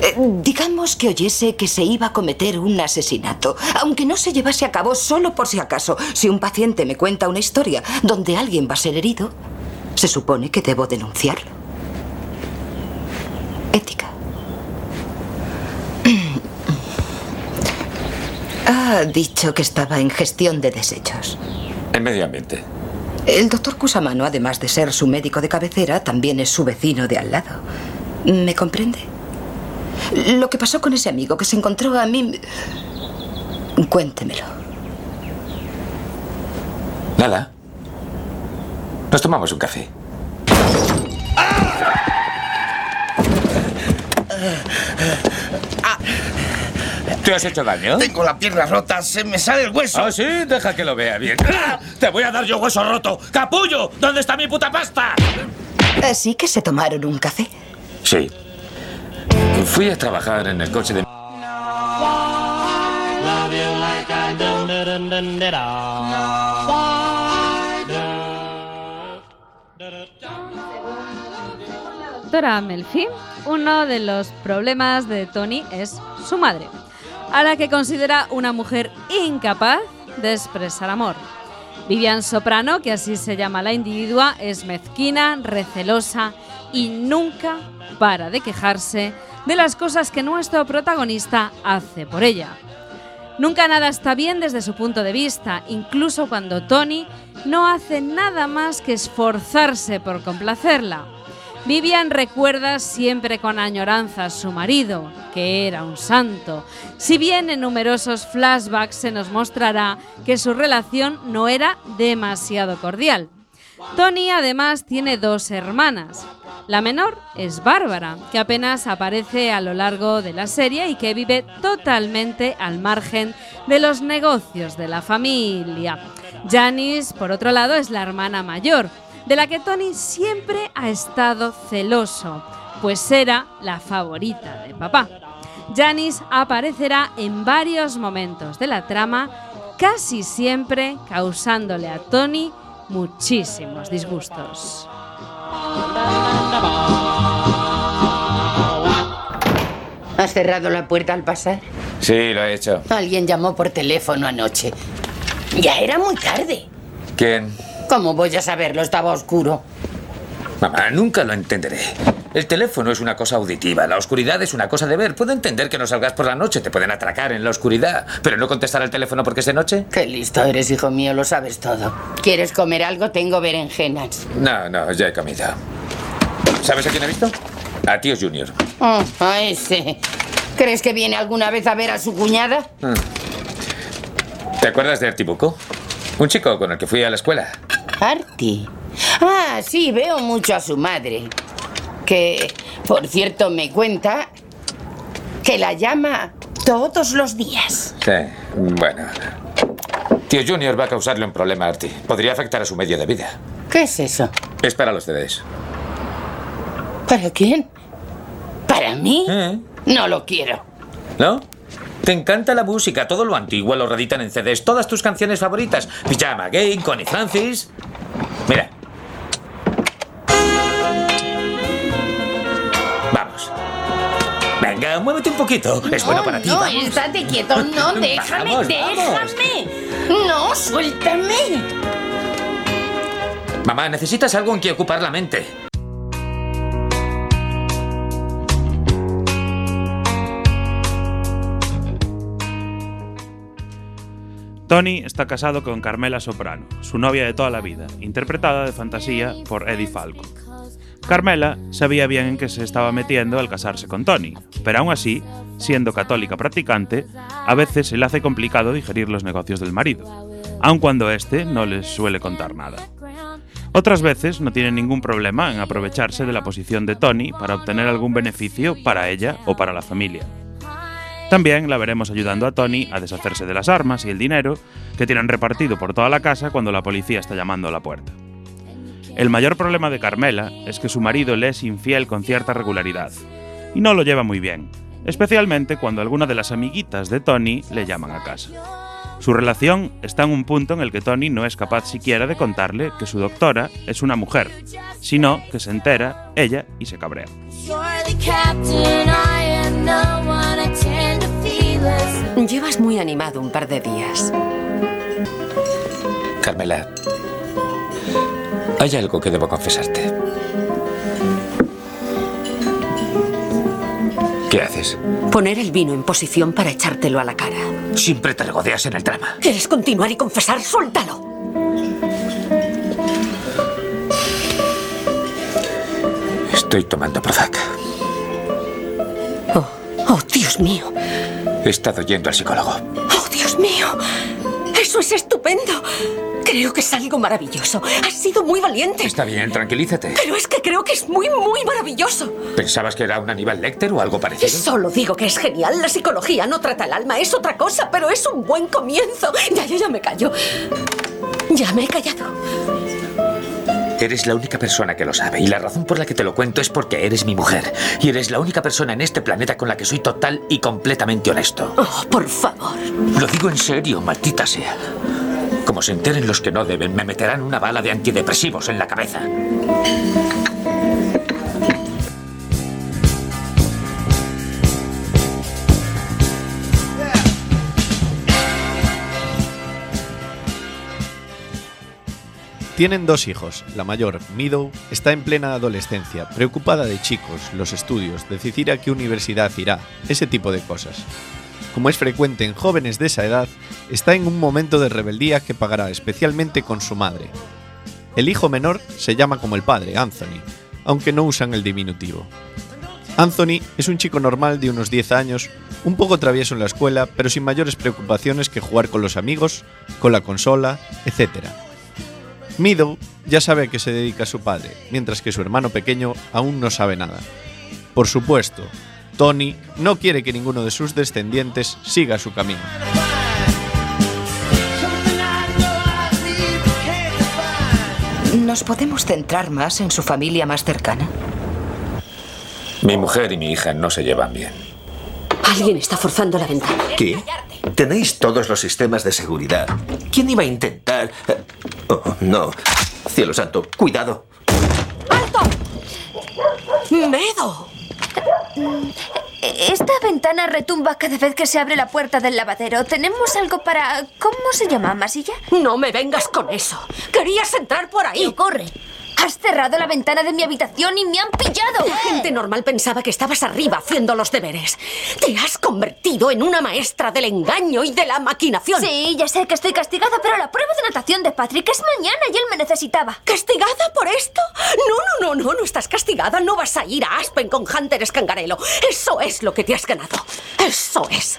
eh, digamos que oyese que se iba a cometer un asesinato, aunque no se llevase a cabo solo por si acaso. Si un paciente me cuenta una historia donde alguien va a ser herido, se supone que debo denunciarlo. Ética. *clears throat* Ha dicho que estaba en gestión de desechos.
En medio ambiente.
El doctor Cusamano, además de ser su médico de cabecera, también es su vecino de al lado. ¿Me comprende? Lo que pasó con ese amigo que se encontró a mí... Cuéntemelo.
Nada. Nos tomamos un café. ¿Te has hecho daño?
Tengo la pierna rota, se me sale el hueso.
¿Ah, sí? Deja que lo vea bien. ¡Ah! ¡Te voy a dar yo hueso roto! ¡Capullo! ¿Dónde está mi puta pasta?
Así que se tomaron un café.
Sí. Fui a trabajar en el coche de...
Doctora Melfi, uno de los problemas de Tony es su madre, a la que considera una mujer incapaz de expresar amor. Vivian Soprano, que así se llama la individua, es mezquina, recelosa y nunca para de quejarse de las cosas que nuestro protagonista hace por ella. Nunca nada está bien desde su punto de vista, incluso cuando Tony no hace nada más que esforzarse por complacerla. Vivian recuerda siempre con añoranza a su marido, que era un santo, si bien en numerosos flashbacks se nos mostrará que su relación no era demasiado cordial. Tony además tiene dos hermanas. La menor es Bárbara, que apenas aparece a lo largo de la serie y que vive totalmente al margen de los negocios de la familia. Janice, por otro lado, es la hermana mayor, de la que Tony siempre ha estado celoso, pues era la favorita de papá. Janice aparecerá en varios momentos de la trama, casi siempre causándole a Tony muchísimos disgustos.
¿Has cerrado la puerta al pasar?
Sí, lo he hecho.
Alguien llamó por teléfono anoche. Ya era muy tarde.
¿Quién?
¿Cómo voy a saberlo? Estaba oscuro.
Mamá, nunca lo entenderé. El teléfono es una cosa auditiva, la oscuridad es una cosa de ver. Puedo entender que no salgas por la noche, te pueden atracar en la oscuridad, pero no contestar al teléfono porque es de noche.
Qué listo eres, hijo mío, lo sabes todo. ¿Quieres comer algo? Tengo berenjenas.
No, no, ya he comido. ¿Sabes a quién he visto? A tío Junior.
Oh, a ese. ¿Crees que viene alguna vez a ver a su cuñada?
Mm. ¿Te acuerdas de Artibuco? Un chico con el que fui a la escuela.
Arti. Ah, sí, veo mucho a su madre. Que, por cierto, me cuenta que la llama todos los días.
Sí, bueno. Tío Junior va a causarle un problema a Artie. Podría afectar a su medio de vida.
¿Qué es eso?
Es para los CDs.
¿Para quién? ¿Para mí?
¿Eh?
No lo quiero.
¿No? Te encanta la música, todo lo antiguo lo reeditan en CDs, todas tus canciones favoritas. Pijama Gay, Connie Francis. Mira. Vamos. Venga, muévete un poquito. Es bueno para ti.
No,
vamos.
estate quieto. No, *laughs* déjame,
Vamos,
déjame. No, suéltame.
Mamá, necesitas algo en que ocupar la mente.
Tony está casado con Carmela Soprano, su novia de toda la vida, interpretada de fantasía por Eddie Falco. Carmela sabía bien en qué se estaba metiendo al casarse con Tony, pero aún así, siendo católica practicante, a veces se le hace complicado digerir los negocios del marido, aun cuando éste no les suele contar nada. Otras veces no tiene ningún problema en aprovecharse de la posición de Tony para obtener algún beneficio para ella o para la familia. También la veremos ayudando a Tony a deshacerse de las armas y el dinero que tienen repartido por toda la casa cuando la policía está llamando a la puerta. El mayor problema de Carmela es que su marido le es infiel con cierta regularidad, y no lo lleva muy bien, especialmente cuando alguna de las amiguitas de Tony le llaman a casa. Su relación está en un punto en el que Tony no es capaz siquiera de contarle que su doctora es una mujer, sino que se entera ella y se cabrea
animado un par de días.
Carmela, hay algo que debo confesarte. ¿Qué haces?
Poner el vino en posición para echártelo a la cara.
Siempre te regodeas en el drama.
¿Quieres continuar y confesar? ¡Suéltalo!
Estoy tomando Prozac.
Oh, oh, Dios mío.
He estado yendo al psicólogo.
Oh, Dios mío. Eso es estupendo. Creo que es algo maravilloso. Has sido muy valiente.
Está bien, tranquilízate.
Pero es que creo que es muy, muy maravilloso.
¿Pensabas que era un Aníbal Lecter o algo parecido?
Solo digo que es genial. La psicología no trata el alma, es otra cosa, pero es un buen comienzo. Ya, ya, ya me callo. Ya me he callado.
Eres la única persona que lo sabe y la razón por la que te lo cuento es porque eres mi mujer y eres la única persona en este planeta con la que soy total y completamente honesto.
Oh, por favor.
Lo digo en serio, maldita sea. Como se enteren los que no deben, me meterán una bala de antidepresivos en la cabeza.
Tienen dos hijos. La mayor, Meadow, está en plena adolescencia, preocupada de chicos, los estudios, decidir a qué universidad irá, ese tipo de cosas. Como es frecuente en jóvenes de esa edad, está en un momento de rebeldía que pagará especialmente con su madre. El hijo menor se llama como el padre, Anthony, aunque no usan el diminutivo. Anthony es un chico normal de unos 10 años, un poco travieso en la escuela, pero sin mayores preocupaciones que jugar con los amigos, con la consola, etc. Meadow ya sabe a qué se dedica su padre, mientras que su hermano pequeño aún no sabe nada. Por supuesto, Tony no quiere que ninguno de sus descendientes siga su camino.
¿Nos podemos centrar más en su familia más cercana?
Mi mujer y mi hija no se llevan bien.
Alguien está forzando la ventana.
¿Qué? Tenéis todos los sistemas de seguridad. ¿Quién iba a intentar? Eh, Oh, no. Cielo santo, cuidado.
¡Medo!
Esta ventana retumba cada vez que se abre la puerta del lavadero. ¿Tenemos algo para... ¿Cómo se llama? ¿Masilla?
No me vengas con eso. Querías entrar por ahí.
¿Qué ocurre? Has cerrado la ventana de mi habitación y me han pillado.
La gente normal pensaba que estabas arriba haciendo los deberes. Te has convertido en una maestra del engaño y de la maquinación.
Sí, ya sé que estoy castigada, pero la prueba de natación de Patrick es mañana y él me necesitaba.
¿Castigada por esto? No, no, no, no, no estás castigada. No vas a ir a Aspen con Hunter Escangarelo. Eso es lo que te has ganado. Eso es.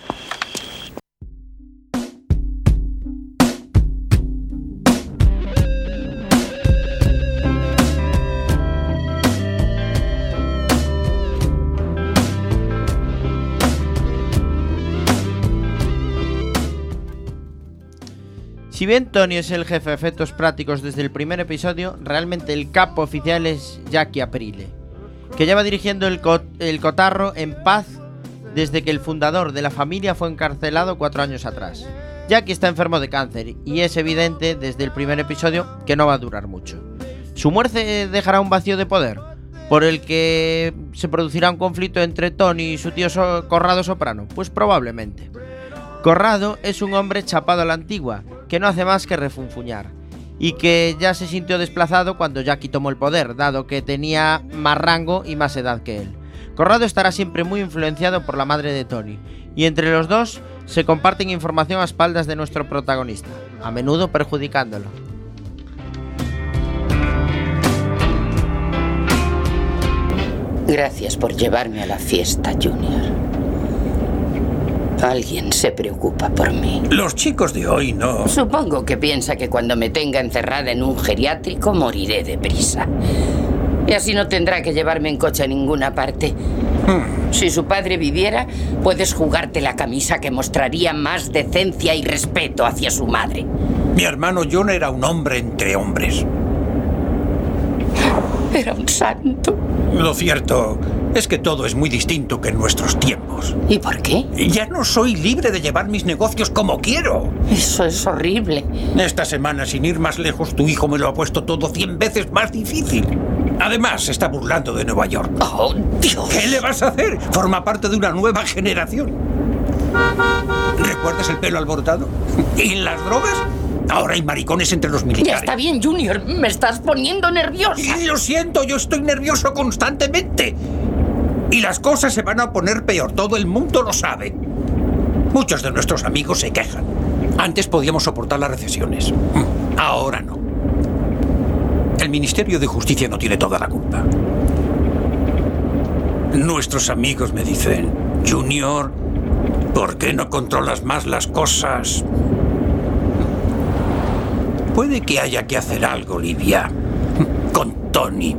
Si bien Tony es el jefe de efectos prácticos desde el primer episodio, realmente el capo oficial es Jackie Aprile, que lleva dirigiendo el, el cotarro en paz desde que el fundador de la familia fue encarcelado cuatro años atrás. Jackie está enfermo de cáncer y es evidente desde el primer episodio que no va a durar mucho. Su muerte dejará un vacío de poder, por el que se producirá un conflicto entre Tony y su tío Corrado Soprano, pues probablemente. Corrado es un hombre chapado a la antigua, que no hace más que refunfuñar, y que ya se sintió desplazado cuando Jackie tomó el poder, dado que tenía más rango y más edad que él. Corrado estará siempre muy influenciado por la madre de Tony, y entre los dos se comparten información a espaldas de nuestro protagonista, a menudo perjudicándolo.
Gracias por llevarme a la fiesta, Junior. Alguien se preocupa por mí.
Los chicos de hoy no.
Supongo que piensa que cuando me tenga encerrada en un geriátrico moriré deprisa. Y así no tendrá que llevarme en coche a ninguna parte. Si su padre viviera, puedes jugarte la camisa que mostraría más decencia y respeto hacia su madre.
Mi hermano John era un hombre entre hombres.
Era un santo.
Lo cierto es que todo es muy distinto que en nuestros tiempos.
¿Y por qué?
Ya no soy libre de llevar mis negocios como quiero.
Eso es horrible.
Esta semana, sin ir más lejos, tu hijo me lo ha puesto todo cien veces más difícil. Además, se está burlando de Nueva York.
¡Oh, Dios!
¿Qué le vas a hacer? Forma parte de una nueva generación. ¿Recuerdas el pelo alborotado? ¿Y las drogas? Ahora hay maricones entre los militares.
Ya está bien, Junior. Me estás poniendo nerviosa.
Y lo siento, yo estoy nervioso constantemente. Y las cosas se van a poner peor, todo el mundo lo sabe. Muchos de nuestros amigos se quejan. Antes podíamos soportar las recesiones. Ahora no. El Ministerio de Justicia no tiene toda la culpa. Nuestros amigos me dicen, Junior, ¿por qué no controlas más las cosas? Puede que haya que hacer algo, Olivia. Con Tony.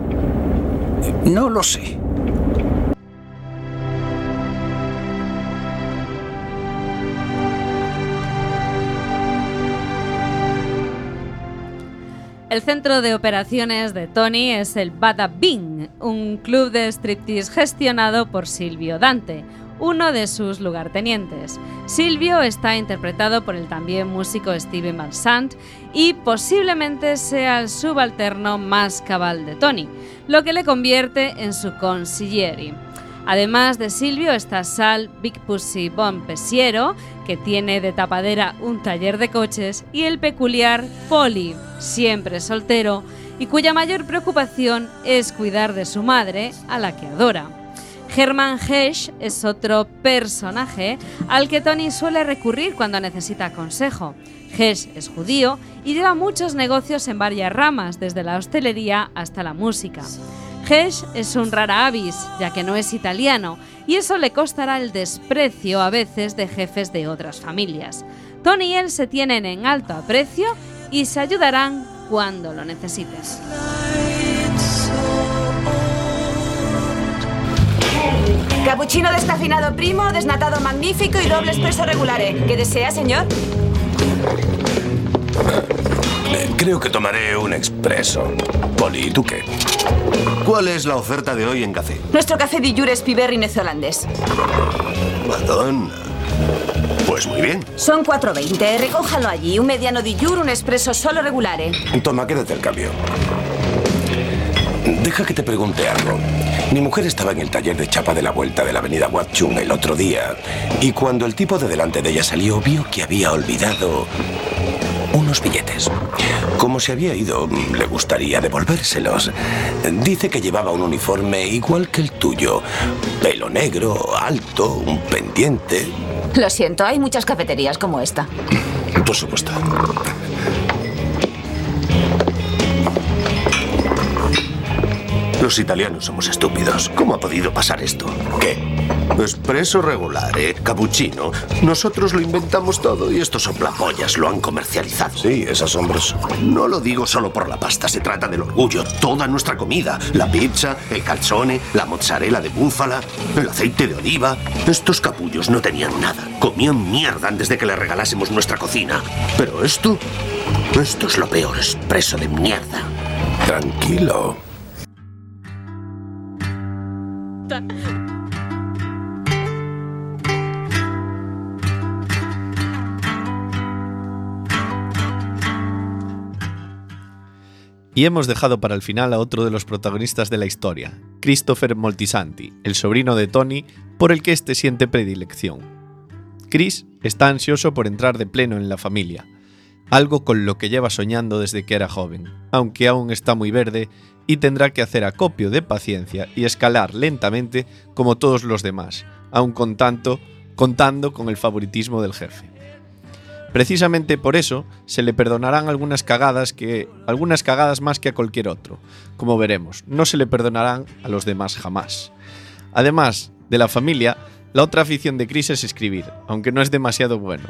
No lo sé.
El centro de operaciones de Tony es el Bada Bing, un club de striptease gestionado por Silvio Dante, uno de sus lugartenientes. Silvio está interpretado por el también músico Steven Van Sant y posiblemente sea el subalterno más cabal de Tony, lo que le convierte en su consiglieri. Además de Silvio está Sal Big Pussy Bon Pesiero, que tiene de tapadera un taller de coches, y el peculiar Poli, siempre soltero, y cuya mayor preocupación es cuidar de su madre, a la que adora. Hermann Hesch es otro personaje al que Tony suele recurrir cuando necesita consejo. Hesch es judío y lleva muchos negocios en varias ramas, desde la hostelería hasta la música. Es un rara avis, ya que no es italiano, y eso le costará el desprecio a veces de jefes de otras familias. Tony y él se tienen en alto aprecio y se ayudarán cuando lo necesites.
Cappuccino descafeinado primo, desnatado magnífico y doble espresso regulare. ¿Qué desea, señor?
Eh, Creo que tomaré un expreso. Poli, ¿y tú qué? ¿Cuál es la oferta de hoy en café?
Nuestro café di Jure es piberri neozelandés.
Madonna. Pues muy bien.
Son 4.20. Recójanlo allí. Un mediano di Jure, un espresso solo regulare.
Toma, quédate el cambio. Deja que te pregunte algo. Mi mujer estaba en el taller de chapa de la vuelta de la avenida Watchung el otro día y cuando el tipo de delante de ella salió vio que había olvidado unos billetes. Como se había ido, le gustaría devolvérselos. Dice que llevaba un uniforme igual que el tuyo. Pelo negro, alto, un pendiente.
Lo siento, hay muchas cafeterías como esta.
Por supuesto. Los italianos somos estúpidos. ¿Cómo ha podido pasar esto? ¿Qué? Espresso regular, ¿eh? Cappuccino. Nosotros lo inventamos todo y estos soplapollas lo han comercializado. Sí, es asombroso. No lo digo solo por la pasta, se trata del orgullo. Toda nuestra comida. La pizza, el calzone, la mozzarella de búfala, el aceite de oliva. Estos capullos no tenían nada. Comían mierda antes de que le regalásemos nuestra cocina. Pero esto... Esto es lo peor, espresso de mierda. Tranquilo.
Y hemos dejado para el final a otro de los protagonistas de la historia, Christopher Moltisanti, el sobrino de Tony, por el que éste siente predilección. Chris está ansioso por entrar de pleno en la familia, algo con lo que lleva soñando desde que era joven, aunque aún está muy verde y tendrá que hacer acopio de paciencia y escalar lentamente como todos los demás, aun con tanto, contando con el favoritismo del jefe. Precisamente por eso se le perdonarán algunas cagadas que algunas cagadas más que a cualquier otro. Como veremos, no se le perdonarán a los demás jamás. Además de la familia, la otra afición de Chris es escribir, aunque no es demasiado bueno.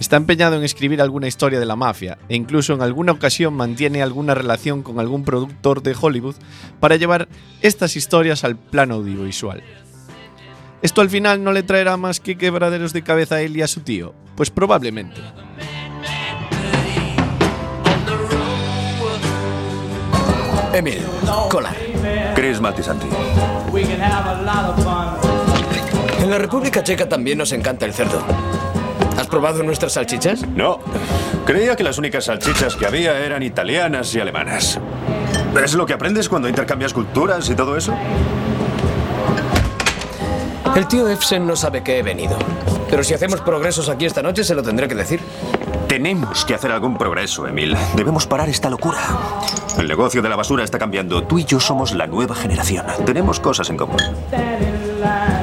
Está empeñado en escribir alguna historia de la mafia e incluso en alguna ocasión mantiene alguna relación con algún productor de Hollywood para llevar estas historias al plano audiovisual. ¿Esto al final no le traerá más que quebraderos de cabeza a él y a su tío? Pues probablemente.
Emil, Colar.
Chris Maltisanti.
En la República Checa también nos encanta el cerdo. ¿Has probado nuestras salchichas?
No. Creía que las únicas salchichas que había eran italianas y alemanas. ¿Es lo que aprendes cuando intercambias culturas y todo eso?
El tío Efsen no sabe que he venido. Pero si hacemos progresos aquí esta noche, se lo tendré que decir.
Tenemos que hacer algún progreso, Emil. Debemos parar esta locura. El negocio de la basura está cambiando. Tú y yo somos la nueva generación. Tenemos cosas en común.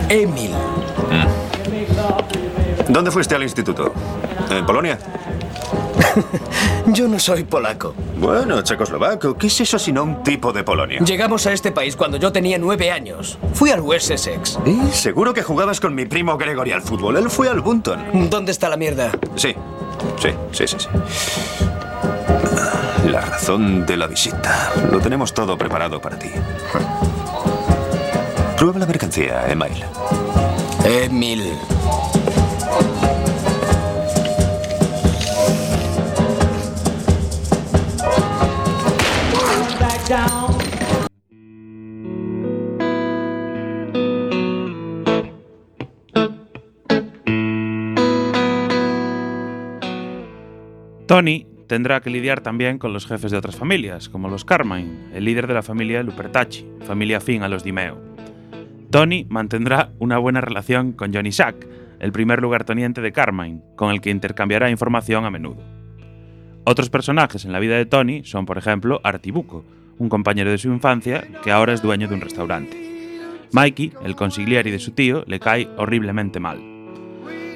Emil.
¿Dónde fuiste al instituto? ¿En Polonia? *laughs*
Yo no soy polaco.
Bueno, checoslovaco, ¿qué es eso sino un tipo de Polonia?
Llegamos a este país cuando yo tenía nueve años. Fui al West Essex.
¿Eh? Seguro que jugabas con mi primo Gregory al fútbol. Él fue al Bunton.
¿Dónde está la mierda?
Sí, sí, sí, sí, sí. La razón de la visita. Lo tenemos todo preparado para ti. Prueba la mercancía, Emil.
Emil.
Tony tendrá que lidiar también con los jefes de otras familias, como los Carmine, el líder de la familia Lupertacci, familia afín a los Dimeo. Tony mantendrá una buena relación con Johnny Sack, el primer lugarteniente de Carmine, con el que intercambiará información a menudo. Otros personajes en la vida de Tony son, por ejemplo, Artibuco, un compañero de su infancia que ahora es dueño de un restaurante. Mikey, el consigliere de su tío, le cae horriblemente mal.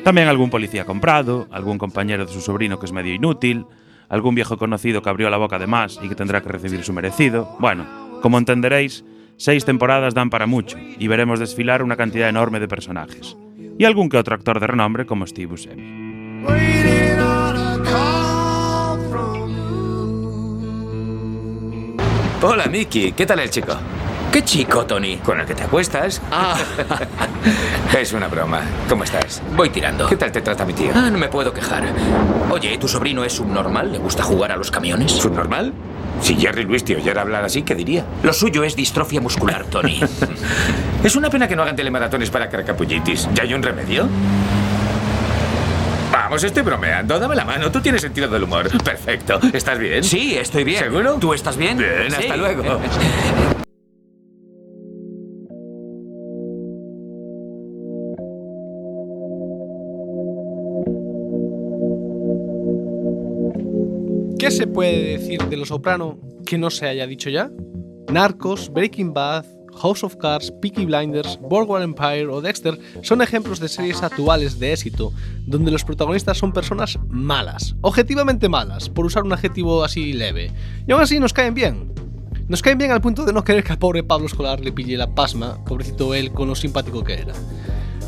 También algún policía comprado, algún compañero de su sobrino que es medio inútil, algún viejo conocido que abrió la boca de más y que tendrá que recibir su merecido. Bueno, como entenderéis, seis temporadas dan para mucho y veremos desfilar una cantidad enorme de personajes. Y algún que otro actor de renombre como Steve Buscemi.
Hola, Mickey. ¿Qué tal el chico?
¿Qué chico, Tony?
¿Con el que te acuestas?
Ah. *laughs*
es una broma. ¿Cómo estás?
Voy tirando.
¿Qué tal te trata mi tío?
Ah, no me puedo quejar. Oye, ¿tu sobrino es subnormal? ¿Le gusta jugar a los camiones?
¿Subnormal? Si Jerry Luis te oyera hablar así, ¿qué diría?
Lo suyo es distrofia muscular, Tony. *laughs*
es una pena que no hagan telemaratones para carcapullitis. ¿Ya hay un remedio? Vamos, estoy bromeando. Dame la mano. Tú tienes sentido del humor. Perfecto. ¿Estás bien?
Sí, estoy bien.
¿Seguro?
¿Tú estás bien?
Bien,
Sí.
hasta luego. *laughs*
¿Qué se puede decir de Los Soprano que no se haya dicho ya? Narcos, Breaking Bad, House of Cards, Peaky Blinders, Boardwalk Empire o Dexter son ejemplos de series actuales de éxito, donde los protagonistas son personas malas, objetivamente malas, por usar un adjetivo así leve, y aún así nos caen bien. Nos caen bien al punto de no querer que al pobre Pablo Escolar le pille la pasma, pobrecito él con lo simpático que era.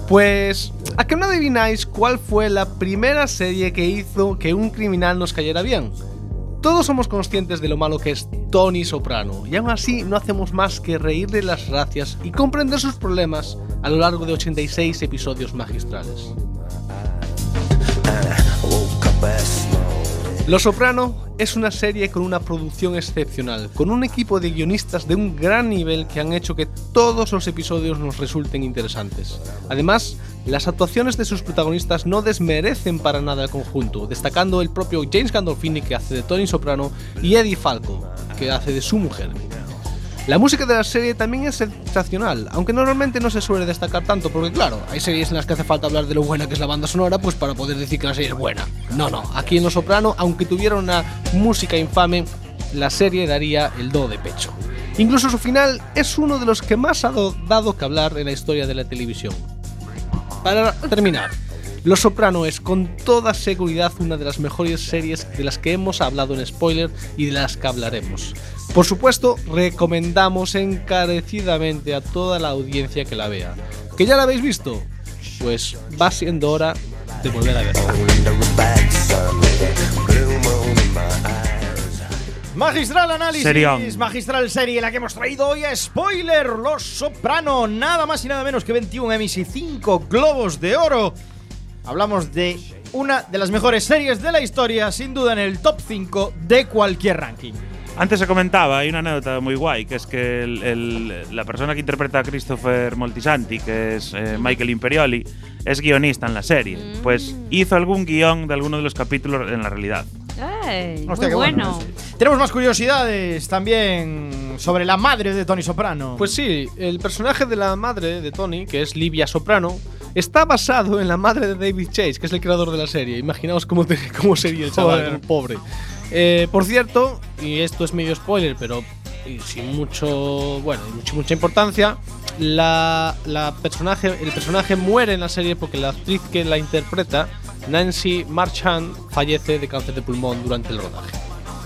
Pues, ¿a que no adivináis cuál fue la primera serie que hizo que un criminal nos cayera bien? Todos somos conscientes de lo malo que es Tony Soprano, y aún así no hacemos más que reírle las gracias y comprender sus problemas a lo largo de 86 episodios magistrales. Los Soprano es una serie con una producción excepcional, con un equipo de guionistas de un gran nivel que han hecho que todos los episodios nos resulten interesantes. Además, las actuaciones de sus protagonistas no desmerecen para nada el conjunto, destacando el propio James Gandolfini que hace de Tony Soprano y Eddie Falco, que hace de su mujer. La música de la serie también es sensacional, aunque normalmente no se suele destacar tanto, porque claro, hay series en las que hace falta hablar de lo buena que es la banda sonora, pues para poder decir que la serie es buena. No, no, aquí en Los Soprano, aunque tuviera una música infame, la serie daría el do de pecho. Incluso su final es uno de los que más ha do- dado que hablar en la historia de la televisión. Para terminar, Los Soprano es con toda seguridad una de las mejores series de las que hemos hablado en spoiler y de las que hablaremos. Por supuesto, recomendamos encarecidamente a toda la audiencia que la vea. ¿Que ya la habéis visto? Pues va siendo hora de volver a verla.
Magistral análisis,
Serión.
magistral serie la que hemos traído hoy a Spoiler Los Soprano, nada más y nada menos que 21 Emmys y 5 Globos de Oro. Hablamos de una de las mejores series de la historia, sin duda en el top 5 de cualquier ranking.
Antes se comentaba, hay una anécdota muy guay, que es que el- el- la persona que interpreta a Christopher Moltisanti, que es eh, Michael Imperioli, es guionista en la serie. Pues hizo algún guion de alguno de los capítulos en la realidad.
Ey,
Hostia,
muy
qué
bueno.
Tenemos más curiosidades también sobre la madre de Tony Soprano.
Pues sí, el personaje de la madre de Tony, que es Livia Soprano, está basado en la madre de David Chase, que es el creador de la serie. Imaginaos cómo, te- cómo sería el chaval, pobre. Eh, por cierto, y esto es medio spoiler, pero sin mucho, bueno, mucha importancia, la, la personaje, el personaje muere en la serie porque la actriz que la interpreta Nancy Marchand fallece de cáncer de pulmón durante el rodaje.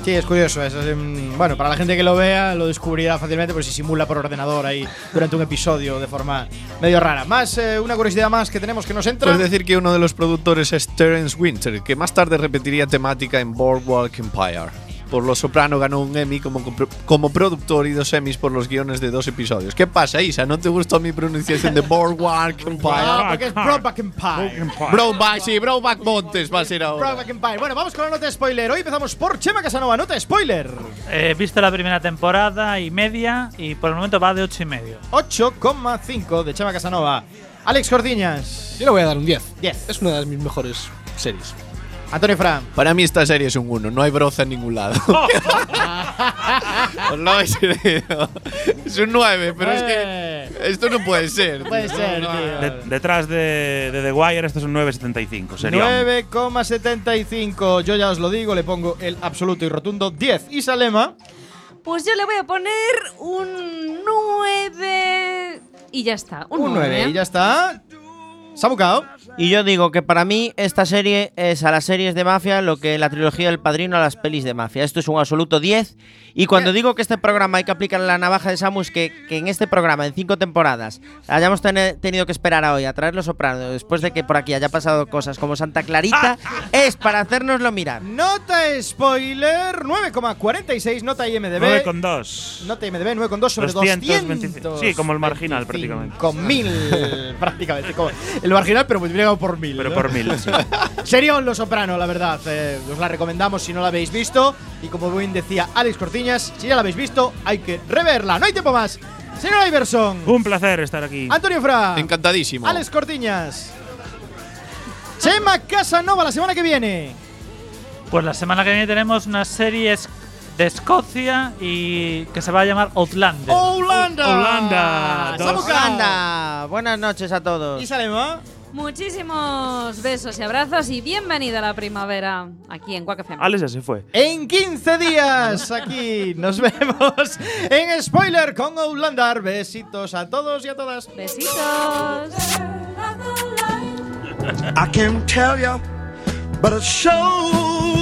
Sí, es curioso. Es, es, bueno, para la gente que lo vea, lo descubrirá fácilmente, pues si simula por ordenador ahí durante un episodio de forma medio rara. Más, eh, una curiosidad más que tenemos que nos entra.
Puedes decir que uno de los productores es Terence Winter, que más tarde repetiría temática en Boardwalk Empire. Por Los Soprano ganó un Emmy como, como productor y dos Emmys por los guiones de dos episodios. ¿Qué pasa, Isa? ¿No te gustó mi pronunciación de Boardwalk Empire?
Ah, porque es Brokeback Empire.
Brokeback, sí, Brokeback Montes va a ser ahora.
Brokeback Empire. Bueno, vamos con la nota de spoiler. Hoy empezamos por Chema Casanova. Nota de spoiler.
He visto la primera temporada y media y por el momento va de 8 y medio.
8,5 de Chema Casanova. Alex Cordiñas.
Yo le voy a dar un 10.
10.
Es una de mis mejores series.
Antonio Fran.
Para mí esta serie es un 1, no hay broza en ningún lado. *laughs* Os lo habéis creído. Es un 9, pero es que esto no puede ser.
Puede
tío.
ser,
No,
tío.
De- detrás de, de The Wire, esto es un 9,75. Sería
9,75. Yo ya os lo digo, le pongo el absoluto y rotundo 10. Y Salema.
Pues yo le voy a poner un 9 y ya está. Un,
Un 9.
¿eh?
Y ya está. Samucao.
Y yo digo que para mí esta serie es a las series de mafia lo que la trilogía del padrino a las pelis de mafia. Esto es un absoluto 10. Y cuando digo que este programa hay que aplicar la navaja de Samu es que, que en este programa, en cinco temporadas, hayamos tene- tenido que esperar a hoy a traer los sopranos después de que por aquí haya pasado cosas como Santa Clarita, *laughs* es para hacernoslo mirar.
Nota spoiler 9,46. Nota IMDB.
9,2.
Nota IMDB 9,2 sobre
225.
200.
Sí, como el marginal prácticamente.
Con mil, *laughs* prácticamente. Como el marginal, pero multiplicado por mil.
Pero
¿no?
por mil, *laughs* sí.
Serión Los Soprano, la verdad. Eh, os la recomendamos si no la habéis visto. Y como bien decía Alex Cortiñas, si ya la habéis visto, hay que reverla. No hay tiempo más. Señor Iverson.
Un placer estar aquí.
Antonio Fra.
Encantadísimo.
Alex Cortiñas. Chema Casanova la semana que viene.
Pues la semana que viene tenemos una serie es- de Escocia y que se va a llamar Outlander.
Holanda.
Holanda.
Anda, buenas noches a todos.
Y Salema.
Muchísimos besos y abrazos y bienvenida a la primavera aquí en Quack FM.
Alex ya se fue.
En 15 días aquí nos vemos en Spoiler con Outlander. Besitos a todos y a todas.
Besitos.
I can't tell you, but it sure